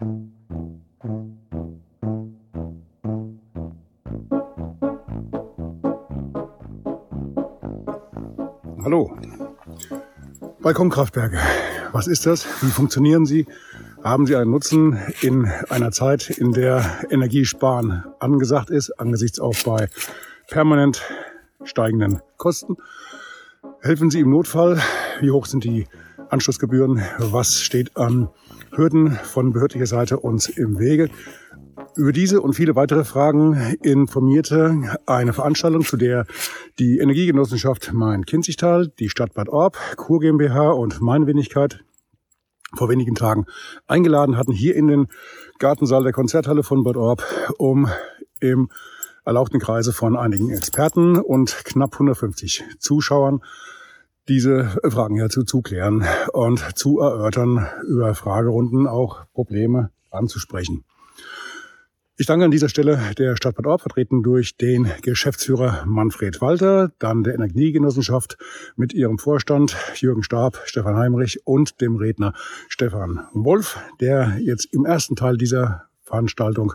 Hallo. Balkonkraftwerke. Was ist das? Wie funktionieren sie? Haben sie einen Nutzen in einer Zeit, in der Energiesparen angesagt ist, angesichts auch bei permanent steigenden Kosten? Helfen sie im Notfall? Wie hoch sind die Anschlussgebühren? Was steht an Hürden von behördlicher Seite uns im Wege? Über diese und viele weitere Fragen informierte eine Veranstaltung, zu der die Energiegenossenschaft Main-Kinzigtal, die Stadt Bad Orb, Kur GmbH und meine Wenigkeit vor wenigen Tagen eingeladen hatten, hier in den Gartensaal der Konzerthalle von Bad Orb, um im erlauchten Kreise von einigen Experten und knapp 150 Zuschauern diese Fragen hierzu zu klären und zu erörtern, über Fragerunden auch Probleme anzusprechen. Ich danke an dieser Stelle der Stadt Bad Orb, vertreten durch den Geschäftsführer Manfred Walter, dann der Energiegenossenschaft mit ihrem Vorstand Jürgen Stab, Stefan Heimrich und dem Redner Stefan Wolf, der jetzt im ersten Teil dieser Veranstaltung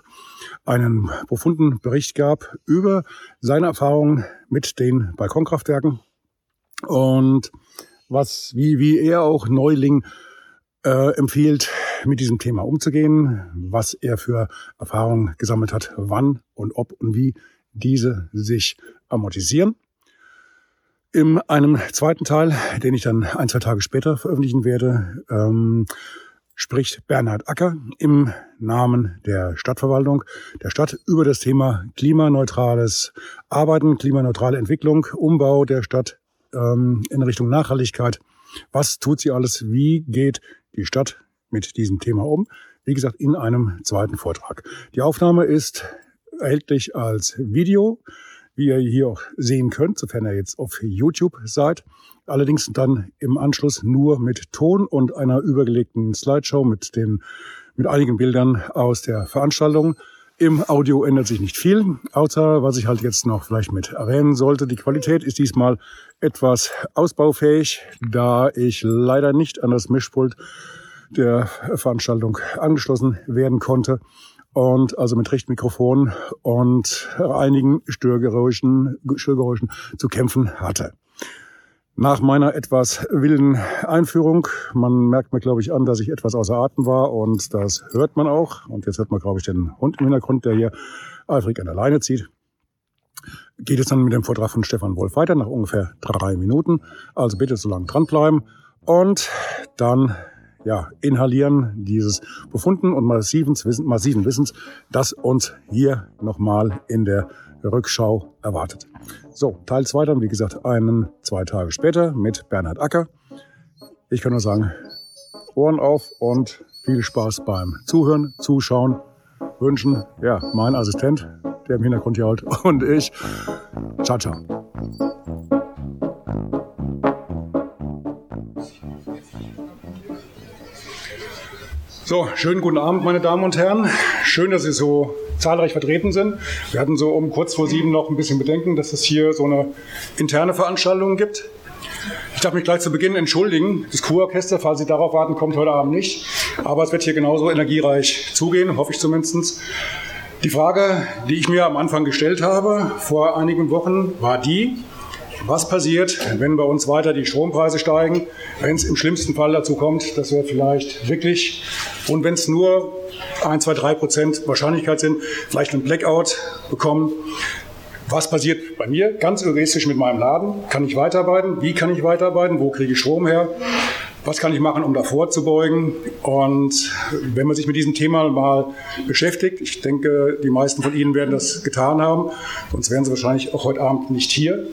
einen profunden Bericht gab über seine Erfahrungen mit den Balkonkraftwerken und was, wie, wie er auch Neuling äh, empfiehlt, mit diesem Thema umzugehen, was er für Erfahrungen gesammelt hat, wann und ob und wie diese sich amortisieren. In einem zweiten Teil, den ich dann ein, zwei Tage später veröffentlichen werde, ähm, spricht Bernhard Acker im Namen der Stadtverwaltung der Stadt über das Thema klimaneutrales Arbeiten, klimaneutrale Entwicklung, Umbau der Stadt ähm, in Richtung Nachhaltigkeit. Was tut sie alles? Wie geht die Stadt mit diesem Thema um. Wie gesagt, in einem zweiten Vortrag. Die Aufnahme ist erhältlich als Video, wie ihr hier auch sehen könnt, sofern ihr jetzt auf YouTube seid. Allerdings dann im Anschluss nur mit Ton und einer übergelegten Slideshow mit den, mit einigen Bildern aus der Veranstaltung. Im Audio ändert sich nicht viel, außer was ich halt jetzt noch vielleicht mit erwähnen sollte. Die Qualität ist diesmal etwas ausbaufähig, da ich leider nicht an das Mischpult der Veranstaltung angeschlossen werden konnte und also mit Richtmikrofon und einigen Störgeräuschen, Störgeräuschen zu kämpfen hatte. Nach meiner etwas wilden Einführung, man merkt mir, glaube ich, an, dass ich etwas außer Atem war und das hört man auch. Und jetzt hört man, glaube ich, den Hund im Hintergrund, der hier eifrig an der Leine zieht. Geht es dann mit dem Vortrag von Stefan Wolf weiter, nach ungefähr drei Minuten. Also bitte so lange dranbleiben. Und dann ja, inhalieren dieses befunden und massiven, Wissen, massiven Wissens, das uns hier nochmal in der Rückschau erwartet. So, Teil 2 dann, wie gesagt, einen, zwei Tage später mit Bernhard Acker. Ich kann nur sagen, Ohren auf und viel Spaß beim Zuhören, Zuschauen, wünschen, ja, mein Assistent, der im Hintergrund hier halt, und ich. Ciao, ciao. So, schönen guten Abend, meine Damen und Herren. Schön, dass Sie so zahlreich vertreten sind. Wir hatten so um kurz vor sieben noch ein bisschen Bedenken, dass es hier so eine interne Veranstaltung gibt. Ich darf mich gleich zu Beginn entschuldigen. Das Kurorchester, falls Sie darauf warten, kommt heute Abend nicht. Aber es wird hier genauso energiereich zugehen, hoffe ich zumindest. Die Frage, die ich mir am Anfang gestellt habe, vor einigen Wochen, war die, was passiert, wenn bei uns weiter die Strompreise steigen, wenn es im schlimmsten Fall dazu kommt, dass wir vielleicht wirklich, und wenn es nur 1, 2, 3 Prozent Wahrscheinlichkeit sind, vielleicht einen Blackout bekommen. Was passiert bei mir? Ganz egoistisch mit meinem Laden. Kann ich weiterarbeiten? Wie kann ich weiterarbeiten? Wo kriege ich Strom her? Was kann ich machen, um davor zu beugen? Und wenn man sich mit diesem Thema mal beschäftigt, ich denke, die meisten von Ihnen werden das getan haben, sonst wären Sie wahrscheinlich auch heute Abend nicht hier.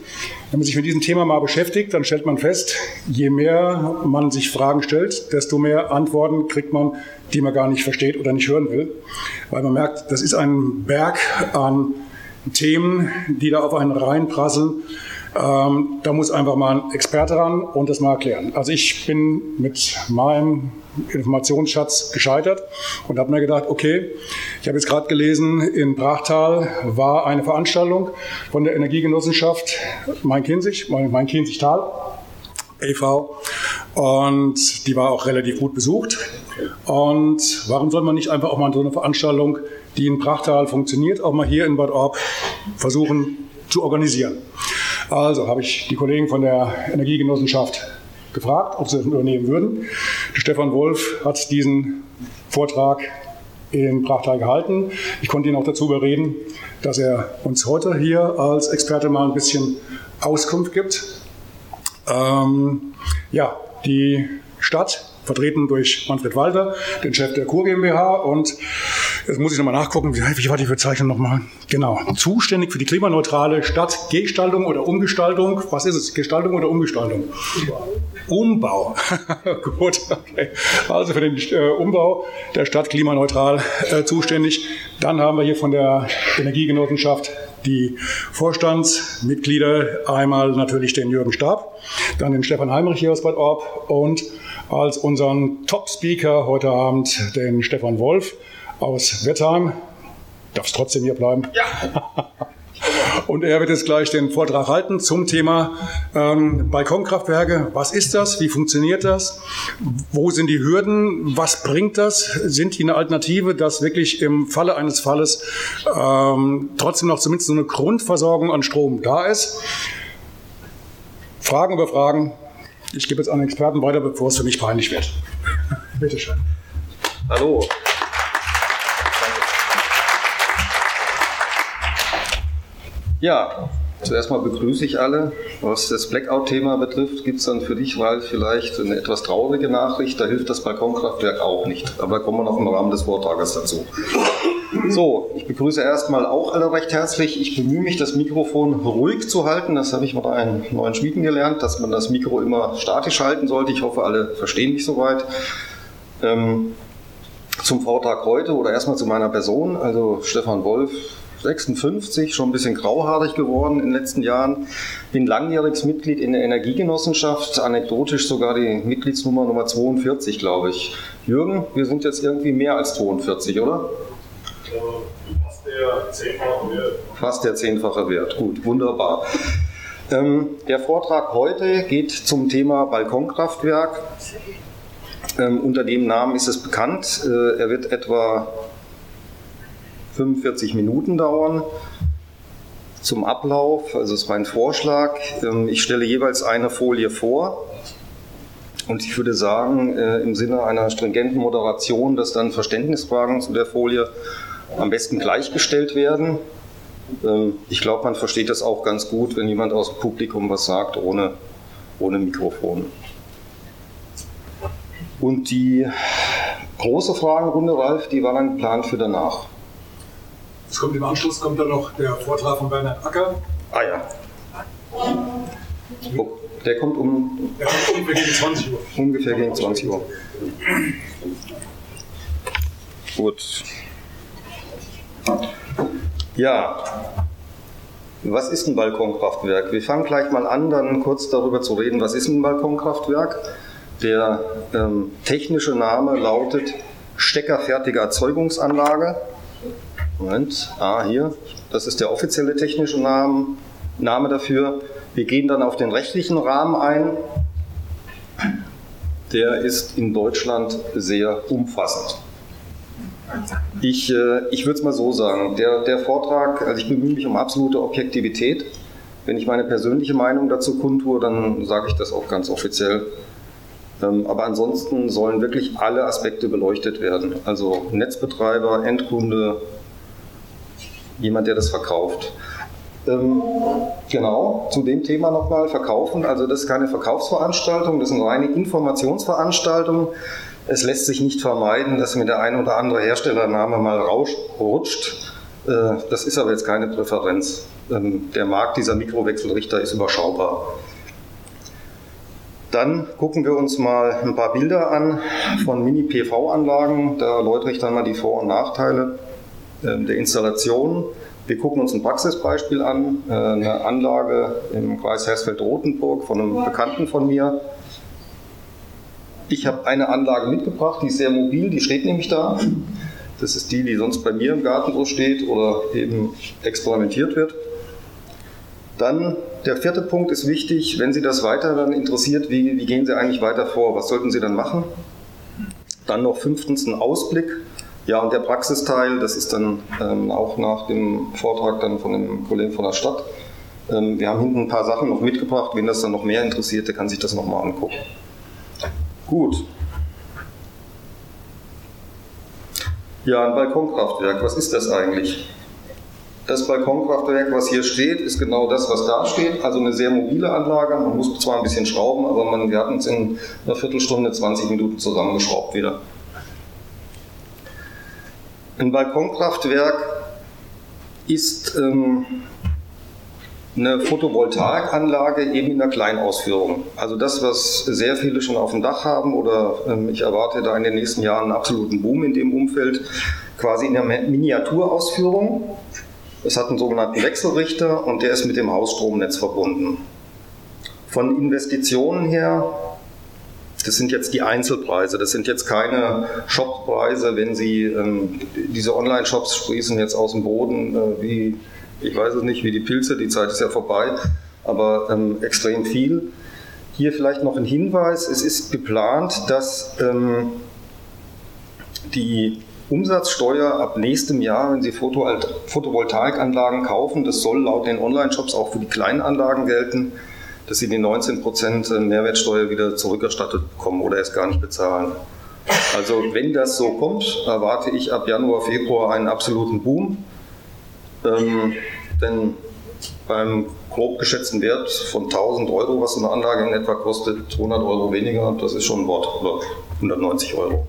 Wenn man sich mit diesem Thema mal beschäftigt, dann stellt man fest, je mehr man sich Fragen stellt, desto mehr Antworten kriegt man, die man gar nicht versteht oder nicht hören will. Weil man merkt, das ist ein Berg an Themen, die da auf einen reinprasseln ähm, da muss einfach mal ein Experte ran und das mal erklären. Also ich bin mit meinem Informationsschatz gescheitert und habe mir gedacht, okay, ich habe jetzt gerade gelesen, in Brachtal war eine Veranstaltung von der Energiegenossenschaft Main-Kinzig, Main-Kinzig-Tal e.V. Und die war auch relativ gut besucht. Und warum soll man nicht einfach auch mal so eine Veranstaltung, die in Prachtal funktioniert, auch mal hier in Bad Orb versuchen zu organisieren? Also habe ich die Kollegen von der Energiegenossenschaft gefragt, ob sie das übernehmen würden. Stefan Wolf hat diesen Vortrag in Prachtal gehalten. Ich konnte ihn auch dazu überreden, dass er uns heute hier als Experte mal ein bisschen Auskunft gibt. Ähm, ja, die Stadt vertreten durch Manfred Walter, den Chef der Kur GmbH. Und jetzt muss ich nochmal nachgucken, wie, wie war die Bezeichnung nochmal? Genau, zuständig für die klimaneutrale Stadtgestaltung oder Umgestaltung. Was ist es, Gestaltung oder Umgestaltung? Umbau. Gut, okay. Also für den äh, Umbau der Stadt klimaneutral äh, zuständig. Dann haben wir hier von der Energiegenossenschaft die Vorstandsmitglieder, einmal natürlich den Jürgen Stab, dann den Stefan Heimrich hier aus Bad Orb und als unseren Top-Speaker heute Abend den Stefan Wolf aus Wettheim. Darf es trotzdem hier bleiben? Ja. Und er wird jetzt gleich den Vortrag halten zum Thema ähm, Balkonkraftwerke. Was ist das? Wie funktioniert das? Wo sind die Hürden? Was bringt das? Sind die eine Alternative, dass wirklich im Falle eines Falles ähm, trotzdem noch zumindest so eine Grundversorgung an Strom da ist? Fragen über Fragen. Ich gebe jetzt an den Experten weiter, bevor es für mich peinlich wird. Bitte schön. Hallo. Ja, zuerst mal begrüße ich alle. Was das Blackout-Thema betrifft, gibt es dann für dich, Ralf, vielleicht eine etwas traurige Nachricht. Da hilft das Balkonkraftwerk auch nicht. Aber da kommen wir noch im Rahmen des Vortrages dazu. So, ich begrüße erstmal auch alle recht herzlich. Ich bemühe mich, das Mikrofon ruhig zu halten. Das habe ich mit einem neuen Schmieden gelernt, dass man das Mikro immer statisch halten sollte. Ich hoffe, alle verstehen mich soweit. Ähm, zum Vortrag heute oder erstmal zu meiner Person. Also Stefan Wolf, 56, schon ein bisschen grauhaarig geworden in den letzten Jahren. Bin langjähriges Mitglied in der Energiegenossenschaft, anekdotisch sogar die Mitgliedsnummer Nummer 42, glaube ich. Jürgen, wir sind jetzt irgendwie mehr als 42, oder? Fast der zehnfache Wert. Fast der zehnfache Wert, gut, wunderbar. Ähm, der Vortrag heute geht zum Thema Balkonkraftwerk. Ähm, unter dem Namen ist es bekannt. Äh, er wird etwa 45 Minuten dauern. Zum Ablauf, also es war ein Vorschlag. Ähm, ich stelle jeweils eine Folie vor und ich würde sagen, äh, im Sinne einer stringenten Moderation, dass dann Verständnisfragen zu der Folie am besten gleichgestellt werden. Ähm, ich glaube, man versteht das auch ganz gut, wenn jemand aus dem Publikum was sagt, ohne, ohne Mikrofon. Und die große Fragenrunde, Ralf, die war dann geplant für danach. Es kommt im Anschluss kommt dann noch der Vortrag von Bernhard Acker. Ah ja. Oh, der kommt um. Der kommt ungefähr gegen 20 Uhr. Ungefähr gegen 20 Uhr. Gut. Ja, was ist ein Balkonkraftwerk? Wir fangen gleich mal an, dann kurz darüber zu reden, was ist ein Balkonkraftwerk. Der ähm, technische Name lautet steckerfertige Erzeugungsanlage. Moment, ah, hier, das ist der offizielle technische Name, Name dafür. Wir gehen dann auf den rechtlichen Rahmen ein. Der ist in Deutschland sehr umfassend. Ich, äh, ich würde es mal so sagen, der, der Vortrag, also ich bemühe mich um absolute Objektivität. Wenn ich meine persönliche Meinung dazu kundtue, dann sage ich das auch ganz offiziell. Ähm, aber ansonsten sollen wirklich alle Aspekte beleuchtet werden. Also Netzbetreiber, Endkunde, jemand, der das verkauft. Ähm, genau, zu dem Thema nochmal, Verkaufen. Also das ist keine Verkaufsveranstaltung, das ist eine reine Informationsveranstaltung. Es lässt sich nicht vermeiden, dass mir der ein oder andere Herstellername mal rutscht. Äh, das ist aber jetzt keine Präferenz. Ähm, der Markt dieser Mikrowechselrichter ist überschaubar. Dann gucken wir uns mal ein paar Bilder an von Mini-PV-Anlagen. Da erläutere ich dann mal die Vor- und Nachteile der Installation. Wir gucken uns ein Praxisbeispiel an, äh, eine Anlage im Kreis Hersfeld-Rotenburg von einem Bekannten von mir. Ich habe eine Anlage mitgebracht, die ist sehr mobil, die steht nämlich da. Das ist die, die sonst bei mir im Garten so steht oder eben experimentiert wird. Dann der vierte Punkt ist wichtig, wenn Sie das weiter dann interessiert, wie, wie gehen Sie eigentlich weiter vor? Was sollten Sie dann machen? Dann noch fünftens ein Ausblick. Ja, und der Praxisteil, das ist dann ähm, auch nach dem Vortrag dann von dem Kollegen von der Stadt. Ähm, wir haben hinten ein paar Sachen noch mitgebracht. Wen das dann noch mehr interessiert, der kann sich das nochmal angucken. Gut. Ja, ein Balkonkraftwerk, was ist das eigentlich? Das Balkonkraftwerk, was hier steht, ist genau das, was da steht. Also eine sehr mobile Anlage. Man muss zwar ein bisschen schrauben, aber man, wir hatten es in einer Viertelstunde, 20 Minuten zusammengeschraubt wieder. Ein Balkonkraftwerk ist ähm, eine Photovoltaikanlage eben in der Kleinausführung. Also das, was sehr viele schon auf dem Dach haben oder ähm, ich erwarte da in den nächsten Jahren einen absoluten Boom in dem Umfeld, quasi in der Miniaturausführung. Es hat einen sogenannten Wechselrichter und der ist mit dem Hausstromnetz verbunden. Von Investitionen her, das sind jetzt die Einzelpreise, das sind jetzt keine Shoppreise, wenn Sie, ähm, diese Online-Shops sprießen jetzt aus dem Boden, äh, wie, ich weiß es nicht, wie die Pilze, die Zeit ist ja vorbei, aber ähm, extrem viel. Hier vielleicht noch ein Hinweis, es ist geplant, dass ähm, die Umsatzsteuer ab nächstem Jahr, wenn Sie Photovoltaikanlagen kaufen, das soll laut den Online-Shops auch für die kleinen Anlagen gelten, dass Sie die 19% Mehrwertsteuer wieder zurückerstattet bekommen oder erst gar nicht bezahlen. Also wenn das so kommt, erwarte ich ab Januar, Februar einen absoluten Boom. Ähm, denn beim grob geschätzten Wert von 1000 Euro, was so eine Anlage in etwa kostet, 100 Euro weniger, das ist schon ein Wort, oder 190 Euro.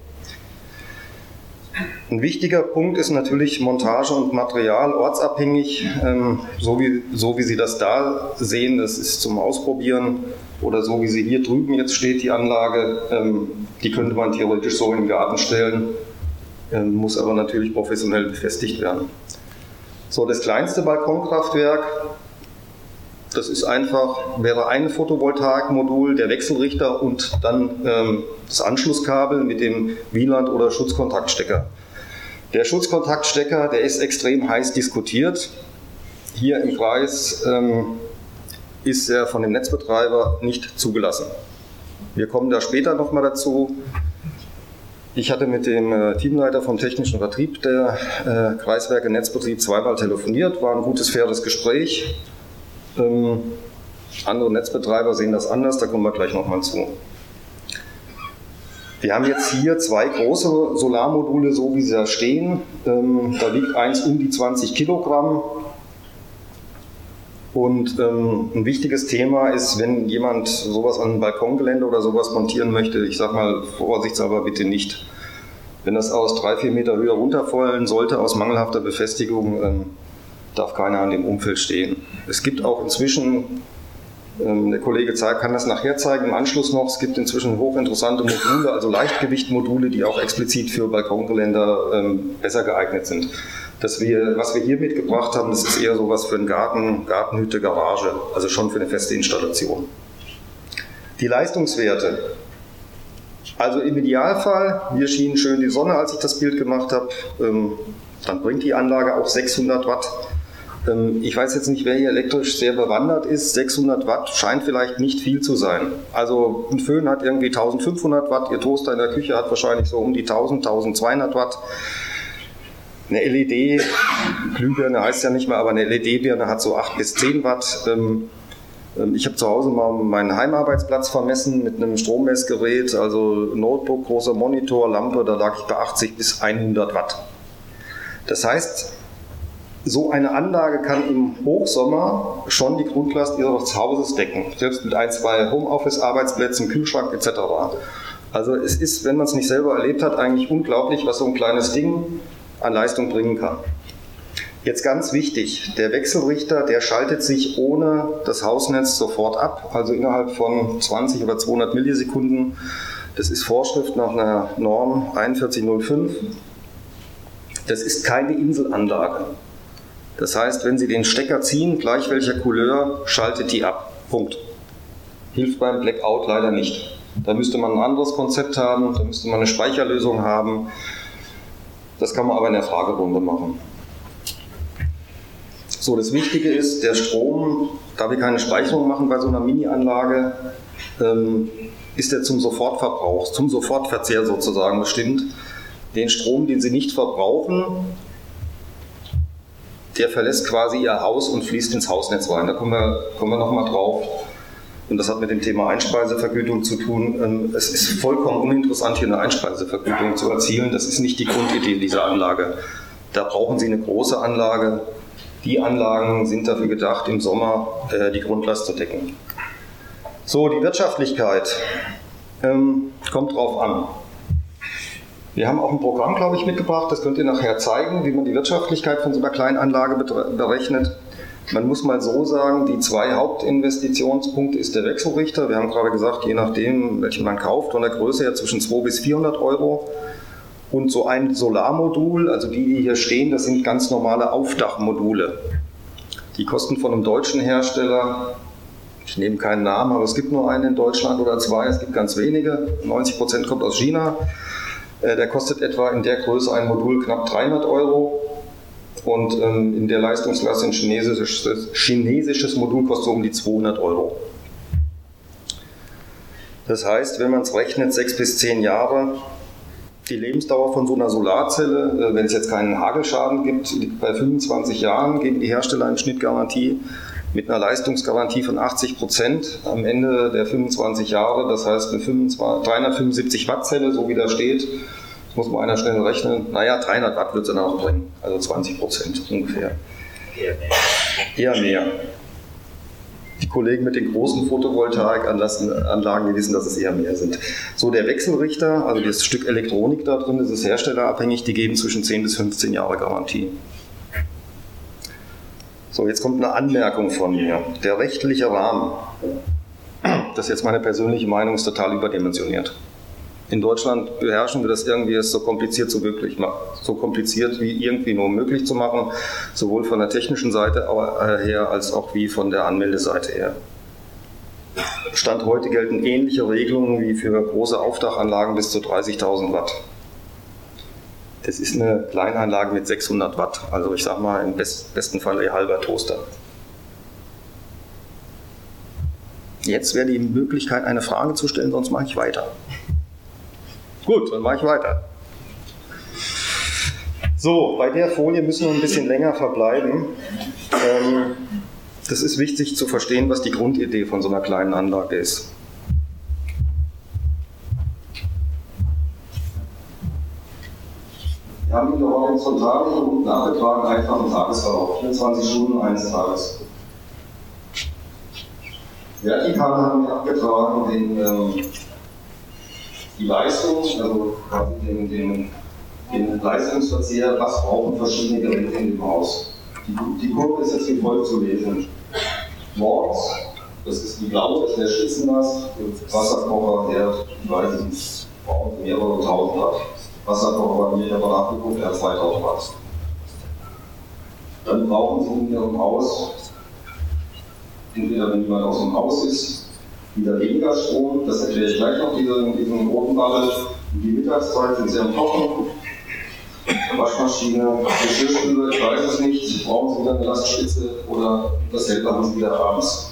Ein wichtiger Punkt ist natürlich Montage und Material ortsabhängig, ähm, so, wie, so wie Sie das da sehen, das ist zum Ausprobieren oder so wie sie hier drüben jetzt steht, die Anlage, ähm, die könnte man theoretisch so in den Garten stellen, ähm, muss aber natürlich professionell befestigt werden. So, das kleinste Balkonkraftwerk, das ist einfach, wäre ein Photovoltaikmodul, der Wechselrichter und dann ähm, das Anschlusskabel mit dem Wieland- oder Schutzkontaktstecker. Der Schutzkontaktstecker, der ist extrem heiß diskutiert. Hier im Kreis ähm, ist er von dem Netzbetreiber nicht zugelassen. Wir kommen da später nochmal dazu. Ich hatte mit dem äh, Teamleiter vom technischen Vertrieb der äh, Kreiswerke Netzbetrieb zweimal telefoniert, war ein gutes, faires Gespräch. Ähm, andere Netzbetreiber sehen das anders, da kommen wir gleich nochmal zu. Wir haben jetzt hier zwei große Solarmodule, so wie sie da stehen. Ähm, da liegt eins um die 20 Kilogramm. Und ähm, ein wichtiges Thema ist, wenn jemand sowas an ein Balkongelände oder sowas montieren möchte, ich sage mal vorsichtshalber bitte nicht. Wenn das aus drei, vier Meter Höhe runterfallen sollte, aus mangelhafter Befestigung, ähm, darf keiner an dem Umfeld stehen. Es gibt auch inzwischen, ähm, der Kollege kann das nachher zeigen im Anschluss noch, es gibt inzwischen hochinteressante Module, also Leichtgewichtmodule, die auch explizit für Balkongeländer ähm, besser geeignet sind. Das wir, was wir hier mitgebracht haben, das ist eher sowas für einen Garten, Gartenhütte, Garage, also schon für eine feste Installation. Die Leistungswerte. Also im Idealfall, hier schien schön die Sonne, als ich das Bild gemacht habe, ähm, dann bringt die Anlage auch 600 Watt. Ich weiß jetzt nicht, wer hier elektrisch sehr bewandert ist. 600 Watt scheint vielleicht nicht viel zu sein. Also ein Föhn hat irgendwie 1500 Watt, Ihr Toaster in der Küche hat wahrscheinlich so um die 1000, 1200 Watt. Eine LED, Glühbirne heißt ja nicht mehr, aber eine LED-Birne hat so 8 bis 10 Watt. Ähm, ähm, ich habe zu Hause mal meinen Heimarbeitsplatz vermessen mit einem Strommessgerät, also Notebook, großer Monitor, Lampe, da lag ich bei 80 bis 100 Watt. Das heißt, so eine Anlage kann im Hochsommer schon die Grundlast Ihres Hauses decken, selbst mit ein, zwei Homeoffice-Arbeitsplätzen, Kühlschrank etc. Also es ist, wenn man es nicht selber erlebt hat, eigentlich unglaublich, was so ein kleines Ding an Leistung bringen kann. Jetzt ganz wichtig, der Wechselrichter, der schaltet sich ohne das Hausnetz sofort ab, also innerhalb von 20 oder 200 Millisekunden. Das ist Vorschrift nach einer Norm 4105. Das ist keine Inselanlage. Das heißt, wenn Sie den Stecker ziehen, gleich welcher Couleur, schaltet die ab. Punkt. Hilft beim Blackout leider nicht. Da müsste man ein anderes Konzept haben, da müsste man eine Speicherlösung haben. Das kann man aber in der Fragerunde machen. So, das Wichtige ist, der Strom, da wir keine Speicherung machen bei so einer Mini-Anlage, ähm, ist er zum Sofortverbrauch, zum Sofortverzehr sozusagen bestimmt. Den Strom, den Sie nicht verbrauchen, der verlässt quasi Ihr Haus und fließt ins Hausnetz rein. Da kommen wir, kommen wir nochmal drauf. Und das hat mit dem Thema Einspeisevergütung zu tun. Ähm, es ist vollkommen uninteressant, hier eine Einspeisevergütung zu erzielen. Das ist nicht die Grundidee dieser Anlage. Da brauchen Sie eine große Anlage. Die Anlagen sind dafür gedacht, im Sommer äh, die Grundlast zu decken. So, die Wirtschaftlichkeit ähm, kommt drauf an. Wir haben auch ein Programm, glaube ich, mitgebracht, das könnt ihr nachher zeigen, wie man die Wirtschaftlichkeit von so einer kleinen Anlage berechnet. Man muss mal so sagen, die zwei Hauptinvestitionspunkte ist der Wechselrichter. Wir haben gerade gesagt, je nachdem, welchen man kauft, von der Größe her zwischen 200 bis 400 Euro. Und so ein Solarmodul, also die, die hier stehen, das sind ganz normale Aufdachmodule. Die kosten von einem deutschen Hersteller ich nehme keinen Namen, aber es gibt nur einen in Deutschland oder zwei, es gibt ganz wenige. 90 Prozent kommt aus China. Äh, der kostet etwa in der Größe ein Modul knapp 300 Euro. Und ähm, in der Leistungsklasse ein chinesisches, chinesisches Modul kostet um die 200 Euro. Das heißt, wenn man es rechnet, sechs bis zehn Jahre, die Lebensdauer von so einer Solarzelle, äh, wenn es jetzt keinen Hagelschaden gibt, liegt bei 25 Jahren, geben die Hersteller eine Schnittgarantie mit einer Leistungsgarantie von 80 Prozent am Ende der 25 Jahre. Das heißt, eine 25, 375 Watt Zelle, so wie da steht, muss man einer schnell rechnen. Naja, 300 Watt wird es dann auch bringen, also 20 Prozent ungefähr. Eher mehr. Die Kollegen mit den großen Photovoltaikanlagen, die wissen, dass es eher mehr sind. So, der Wechselrichter, also das Stück Elektronik da drin, das ist herstellerabhängig, die geben zwischen 10 bis 15 Jahre Garantie. So, jetzt kommt eine Anmerkung von mir. Der rechtliche Rahmen, das ist jetzt meine persönliche Meinung, ist total überdimensioniert. In Deutschland beherrschen wir das irgendwie, es so kompliziert so möglich so kompliziert wie irgendwie nur möglich zu machen, sowohl von der technischen Seite äh, her als auch wie von der Anmeldeseite her. Stand heute gelten ähnliche Regelungen wie für große Aufdachanlagen bis zu 30.000 Watt. Das ist eine Kleinanlage mit 600 Watt, also ich sag mal im besten Fall ein halber Toaster. Jetzt wäre die Möglichkeit, eine Frage zu stellen, sonst mache ich weiter. Gut, dann mache ich weiter. So, bei der Folie müssen wir ein bisschen länger verbleiben. Ähm, das ist wichtig zu verstehen, was die Grundidee von so einer kleinen Anlage ist. Haben in der horizontalen und nachgetragen einfachen Tagesverlauf, 24 Stunden eines Tages. Vertikal haben wir abgetragen den, ähm, die Leistung, also den, den, den Leistungsverzehr, was brauchen verschiedene Geräte in dem Haus. Die, die Kurve ist jetzt wie folgt zu lesen. Morgens, das ist die blaue, das ist der Schützenlast, Wasserkocher, der, ich weiß nicht, mehrere tausend Watt. Wasserkocher bei mir aber nachgeguckt, er 2000 Watt. Dann brauchen Sie in Ihrem Haus, entweder wenn jemand aus dem Haus ist, wieder weniger Strom, das erkläre ich gleich noch, diese, diesen roten. In die Mittagszeit sind Sie am Kochen, Waschmaschine, Geschirrspüler, ich weiß es nicht, brauchen Sie wieder eine Lastspitze oder dasselbe haben Sie wieder abends.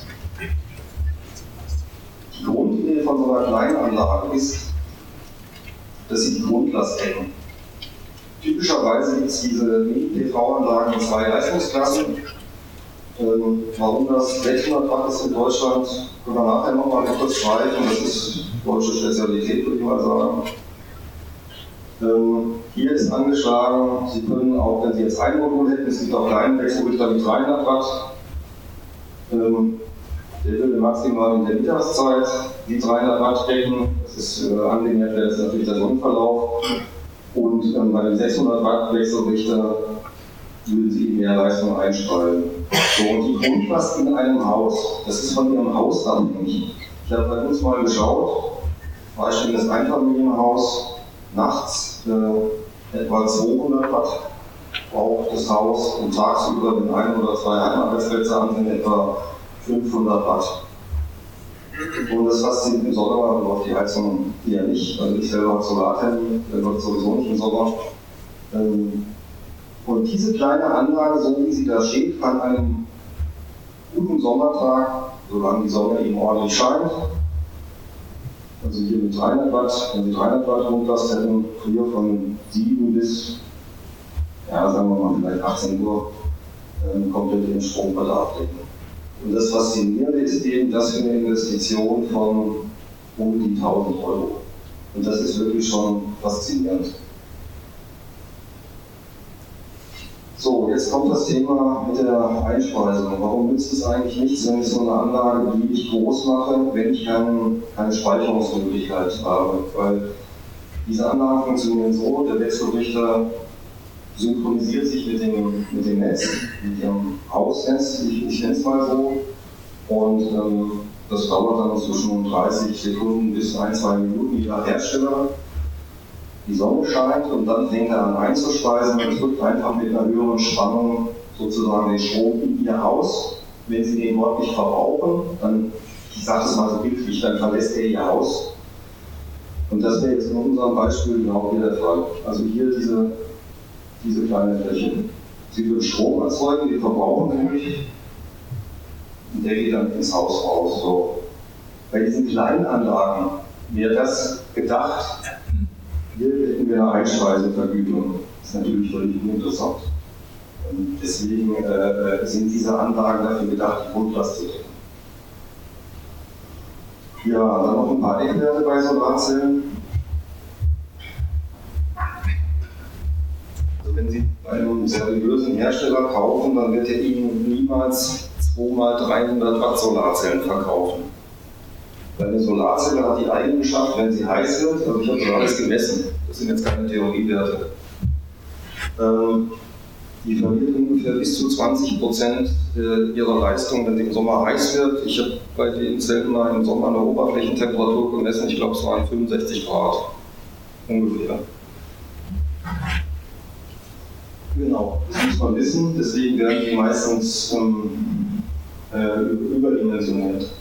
Die Grundidee von so einer Kleinanlage ist, dass sie die Grundlast decken. Typischerweise gibt es diese Mini-PV-Anlagen in zwei Leistungsklassen. Ähm, warum das 600 Watt ist in Deutschland, können wir nachher nochmal kurz streifen. Das ist deutsche Spezialität, würde ich mal sagen. Ähm, hier ist angeschlagen, Sie können auch, wenn Sie jetzt ein Modul hätten, es gibt auch kleinen Wechselrichter mit 300 Watt. Ähm, der würde maximal in der Mittagszeit die 300 Watt decken. Das ist äh, angenähert wäre jetzt natürlich der Sonnenverlauf. Und ähm, bei dem 600 Watt Wechselrichter würden Sie mehr Leistung einspeisen. So, und die Grundlast in einem Haus, das ist von Ihrem Haus abhängig. Ich habe bei uns mal geschaut, Beispiel das Einfamilienhaus, nachts äh, etwa 200 Watt braucht das Haus und tagsüber, wenn ein oder zwei Heimarbeitsplätze an sind, etwa 500 Watt. Und das fasziniert im Sommer läuft die Heizung eher nicht. Also ich selber habe Solarthermie, der läuft sowieso nicht im Sommer. Ähm, und diese kleine Anlage, so wie sie da steht, an einem guten Sommertag, solange die Sonne eben ordentlich scheint, Also hier mit 300 Watt, wenn Sie 300 Watt Grundlast hätten, früher von 7 bis, ja, sagen wir mal, vielleicht 18 Uhr, ähm, komplett den Strombedarf decken. Und das Faszinierende ist eben, dass wir eine Investition von um die 1000 Euro. Und das ist wirklich schon faszinierend. So, jetzt kommt das Thema mit der Einspeisung. Warum nützt es eigentlich nichts, wenn ich so eine Anlage beliebig groß mache, wenn ich kein, keine Speicherungsmöglichkeit habe? Weil diese Anlagen funktionieren so, der Wechselrichter synchronisiert sich mit dem, mit dem Netz, mit dem Hausnetz, ich, ich nenne es mal so. Und ähm, das dauert dann zwischen 30 Sekunden bis ein, zwei Minuten, je nach Hersteller die Sonne scheint und dann fängt er an einzuspeisen und drückt einfach mit einer höheren Spannung sozusagen den Strom in ihr Haus. Wenn Sie den dort nicht verbrauchen, dann, ich sage es mal so bildlich, dann verlässt er Ihr Haus. Und das wäre jetzt in unserem Beispiel genau hier der Fall. Also hier diese, diese kleine Fläche. Sie wird Strom erzeugen, wir verbrauchen nämlich, und der geht dann ins Haus raus. So. Bei diesen kleinen Anlagen wäre das gedacht, hier hätten wir eine Einspeisevergütung. Das ist natürlich völlig uninteressant. Und deswegen äh, sind diese Anlagen dafür gedacht, die Grundlast zu decken. Ja, dann noch ein paar Eckwerte bei Solarzellen. Also wenn Sie bei einem seriösen Hersteller kaufen, dann wird er Ihnen niemals 2 mal 300 Watt Solarzellen verkaufen. Weil eine Solarzelle hat die Eigenschaft, wenn sie heiß wird, also ich habe das alles gemessen, das sind jetzt keine Theoriewerte, ähm, die verliert ungefähr bis zu 20 Prozent äh, ihrer Leistung, wenn sie im Sommer heiß wird. Ich habe bei den Zellen mal im Sommer eine Oberflächentemperatur gemessen, ich glaube es waren 65 Grad ungefähr. Genau, das muss man wissen, deswegen werden die meistens ähm, äh, überdimensioniert.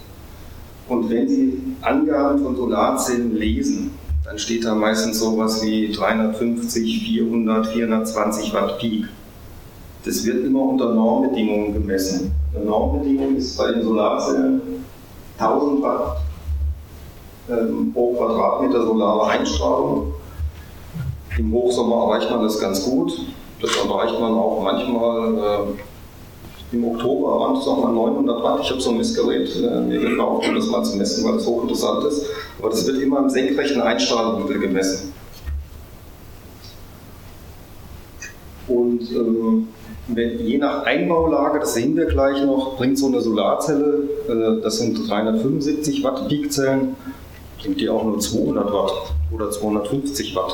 Und wenn Sie Angaben von Solarzellen lesen, dann steht da meistens sowas wie 350, 400, 420 Watt Peak. Das wird immer unter Normbedingungen gemessen. Eine Normbedingung ist bei den Solarzellen 1000 Watt ähm, pro Quadratmeter solare Einstrahlung. Im Hochsommer erreicht man das ganz gut. Das erreicht man auch manchmal äh, im Oktober waren es nochmal 900 Watt. Ich habe so ein Messgerät äh, mir gekauft, um das mal zu messen, weil das hochinteressant ist. Aber das wird immer im senkrechten Einstrahlwinkel gemessen. Und ähm, wenn, je nach Einbaulage, das sehen wir gleich noch, bringt so eine Solarzelle, äh, das sind 375 Watt Peakzellen, bringt die auch nur 200 Watt oder 250 Watt.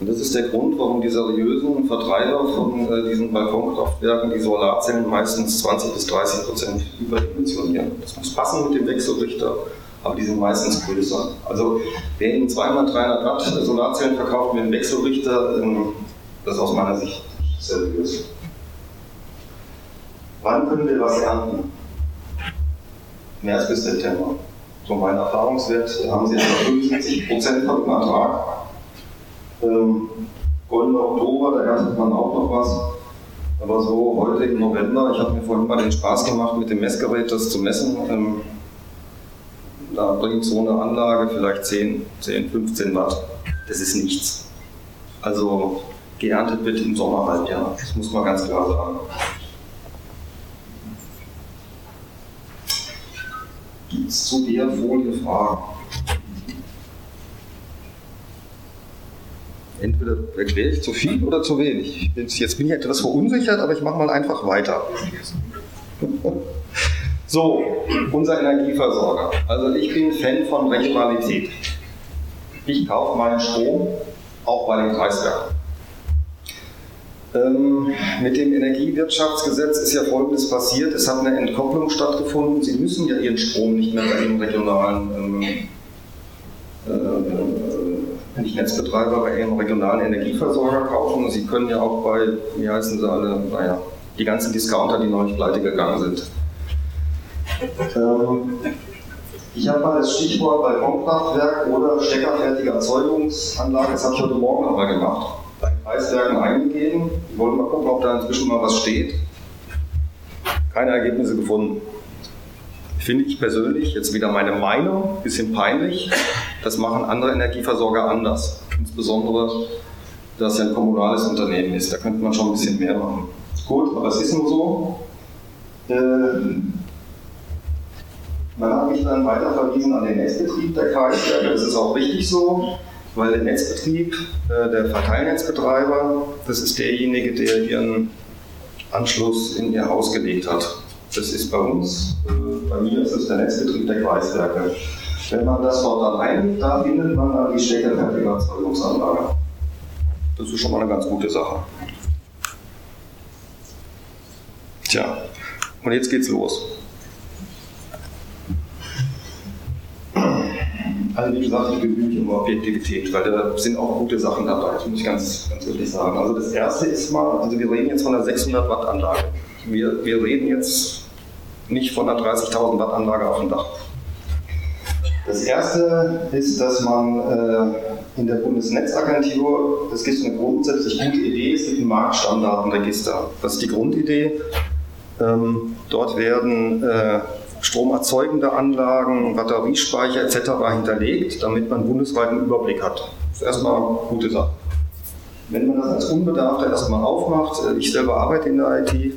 Und das ist der Grund, warum die seriösen Vertreiber von äh, diesen Balkonkraftwerken die Solarzellen meistens 20 bis 30 Prozent überdimensionieren. Das muss passen mit dem Wechselrichter, aber die sind meistens größer. Also wer Ihnen zweimal 300 Watt Solarzellen verkauft mit einem Wechselrichter, ähm, das ist aus meiner Sicht seriös. Wann können wir was ernten? März bis September. So mein Erfahrungswert haben Sie etwa 75 Prozent von dem Ertrag ähm, Goldener Oktober, da erntet man auch noch was. Aber so heute im November, ich habe mir vorhin mal den Spaß gemacht, mit dem Messgerät das zu messen. Ähm, da bringt so eine Anlage vielleicht 10, 10, 15 Watt. Das ist nichts. Also geerntet wird im Sommerhalbjahr. Das muss man ganz klar sagen. Gibt es zu der Folie Fragen? Entweder erkläre ich zu viel oder zu wenig. Jetzt bin ich etwas verunsichert, aber ich mache mal einfach weiter. So, unser Energieversorger. Also ich bin Fan von Regionalität. Ich kaufe meinen Strom auch bei den Kreiswerken. Ähm, mit dem Energiewirtschaftsgesetz ist ja Folgendes passiert. Es hat eine Entkopplung stattgefunden. Sie müssen ja Ihren Strom nicht mehr bei den regionalen ähm, äh, nicht Netzbetreiber bei ihrem regionalen Energieversorger kaufen. Sie können ja auch bei, wie heißen sie alle, naja, die ganzen Discounter, die neulich pleite gegangen sind. Ähm, ich habe mal das Stichwort Balkonkraftwerk oder steckerfertige Erzeugungsanlage, das habe ich heute Morgen nochmal gemacht, bei Preiswerken eingegeben. Wir wollen mal gucken, ob da inzwischen mal was steht. Keine Ergebnisse gefunden. finde ich persönlich, jetzt wieder meine Meinung, bisschen peinlich, das machen andere Energieversorger anders. Insbesondere, dass ja ein kommunales Unternehmen ist, da könnte man schon ein bisschen mehr machen. Gut, aber es ist nur so. Ähm, man hat mich dann weiter verwiesen an den Netzbetrieb der Kreiswerke. Das ist auch richtig so, weil der Netzbetrieb, äh, der Verteilnetzbetreiber, das ist derjenige, der ihren Anschluss in ihr Haus gelegt hat. Das ist bei uns, äh, bei mir ist es der Netzbetrieb der Kreiswerke. Wenn man das dort dann einlegt, da findet man dann die steckfertige Erzeugungsanlage. Das ist schon mal eine ganz gute Sache. Tja, und jetzt geht's los. Also wie gesagt, ich bemühe mich um Objektivität, weil da sind auch gute Sachen dabei, das muss ich ganz, ganz wirklich sagen. Also das erste ist mal, also wir reden jetzt von einer 600 Watt Anlage. Wir, wir reden jetzt nicht von einer 30.000 Watt Anlage auf dem Dach. Das erste ist, dass man äh, in der Bundesnetzagentur, das gibt eine grundsätzlich gute Idee, es gibt ein Marktstammdatenregister. Das ist die Grundidee. Ähm, dort werden äh, stromerzeugende Anlagen, Batteriespeicher etc. hinterlegt, damit man bundesweit einen Überblick hat. Das ist erstmal eine gute Sache. Wenn man das als Unbedarfter erstmal aufmacht, äh, ich selber arbeite in der IT,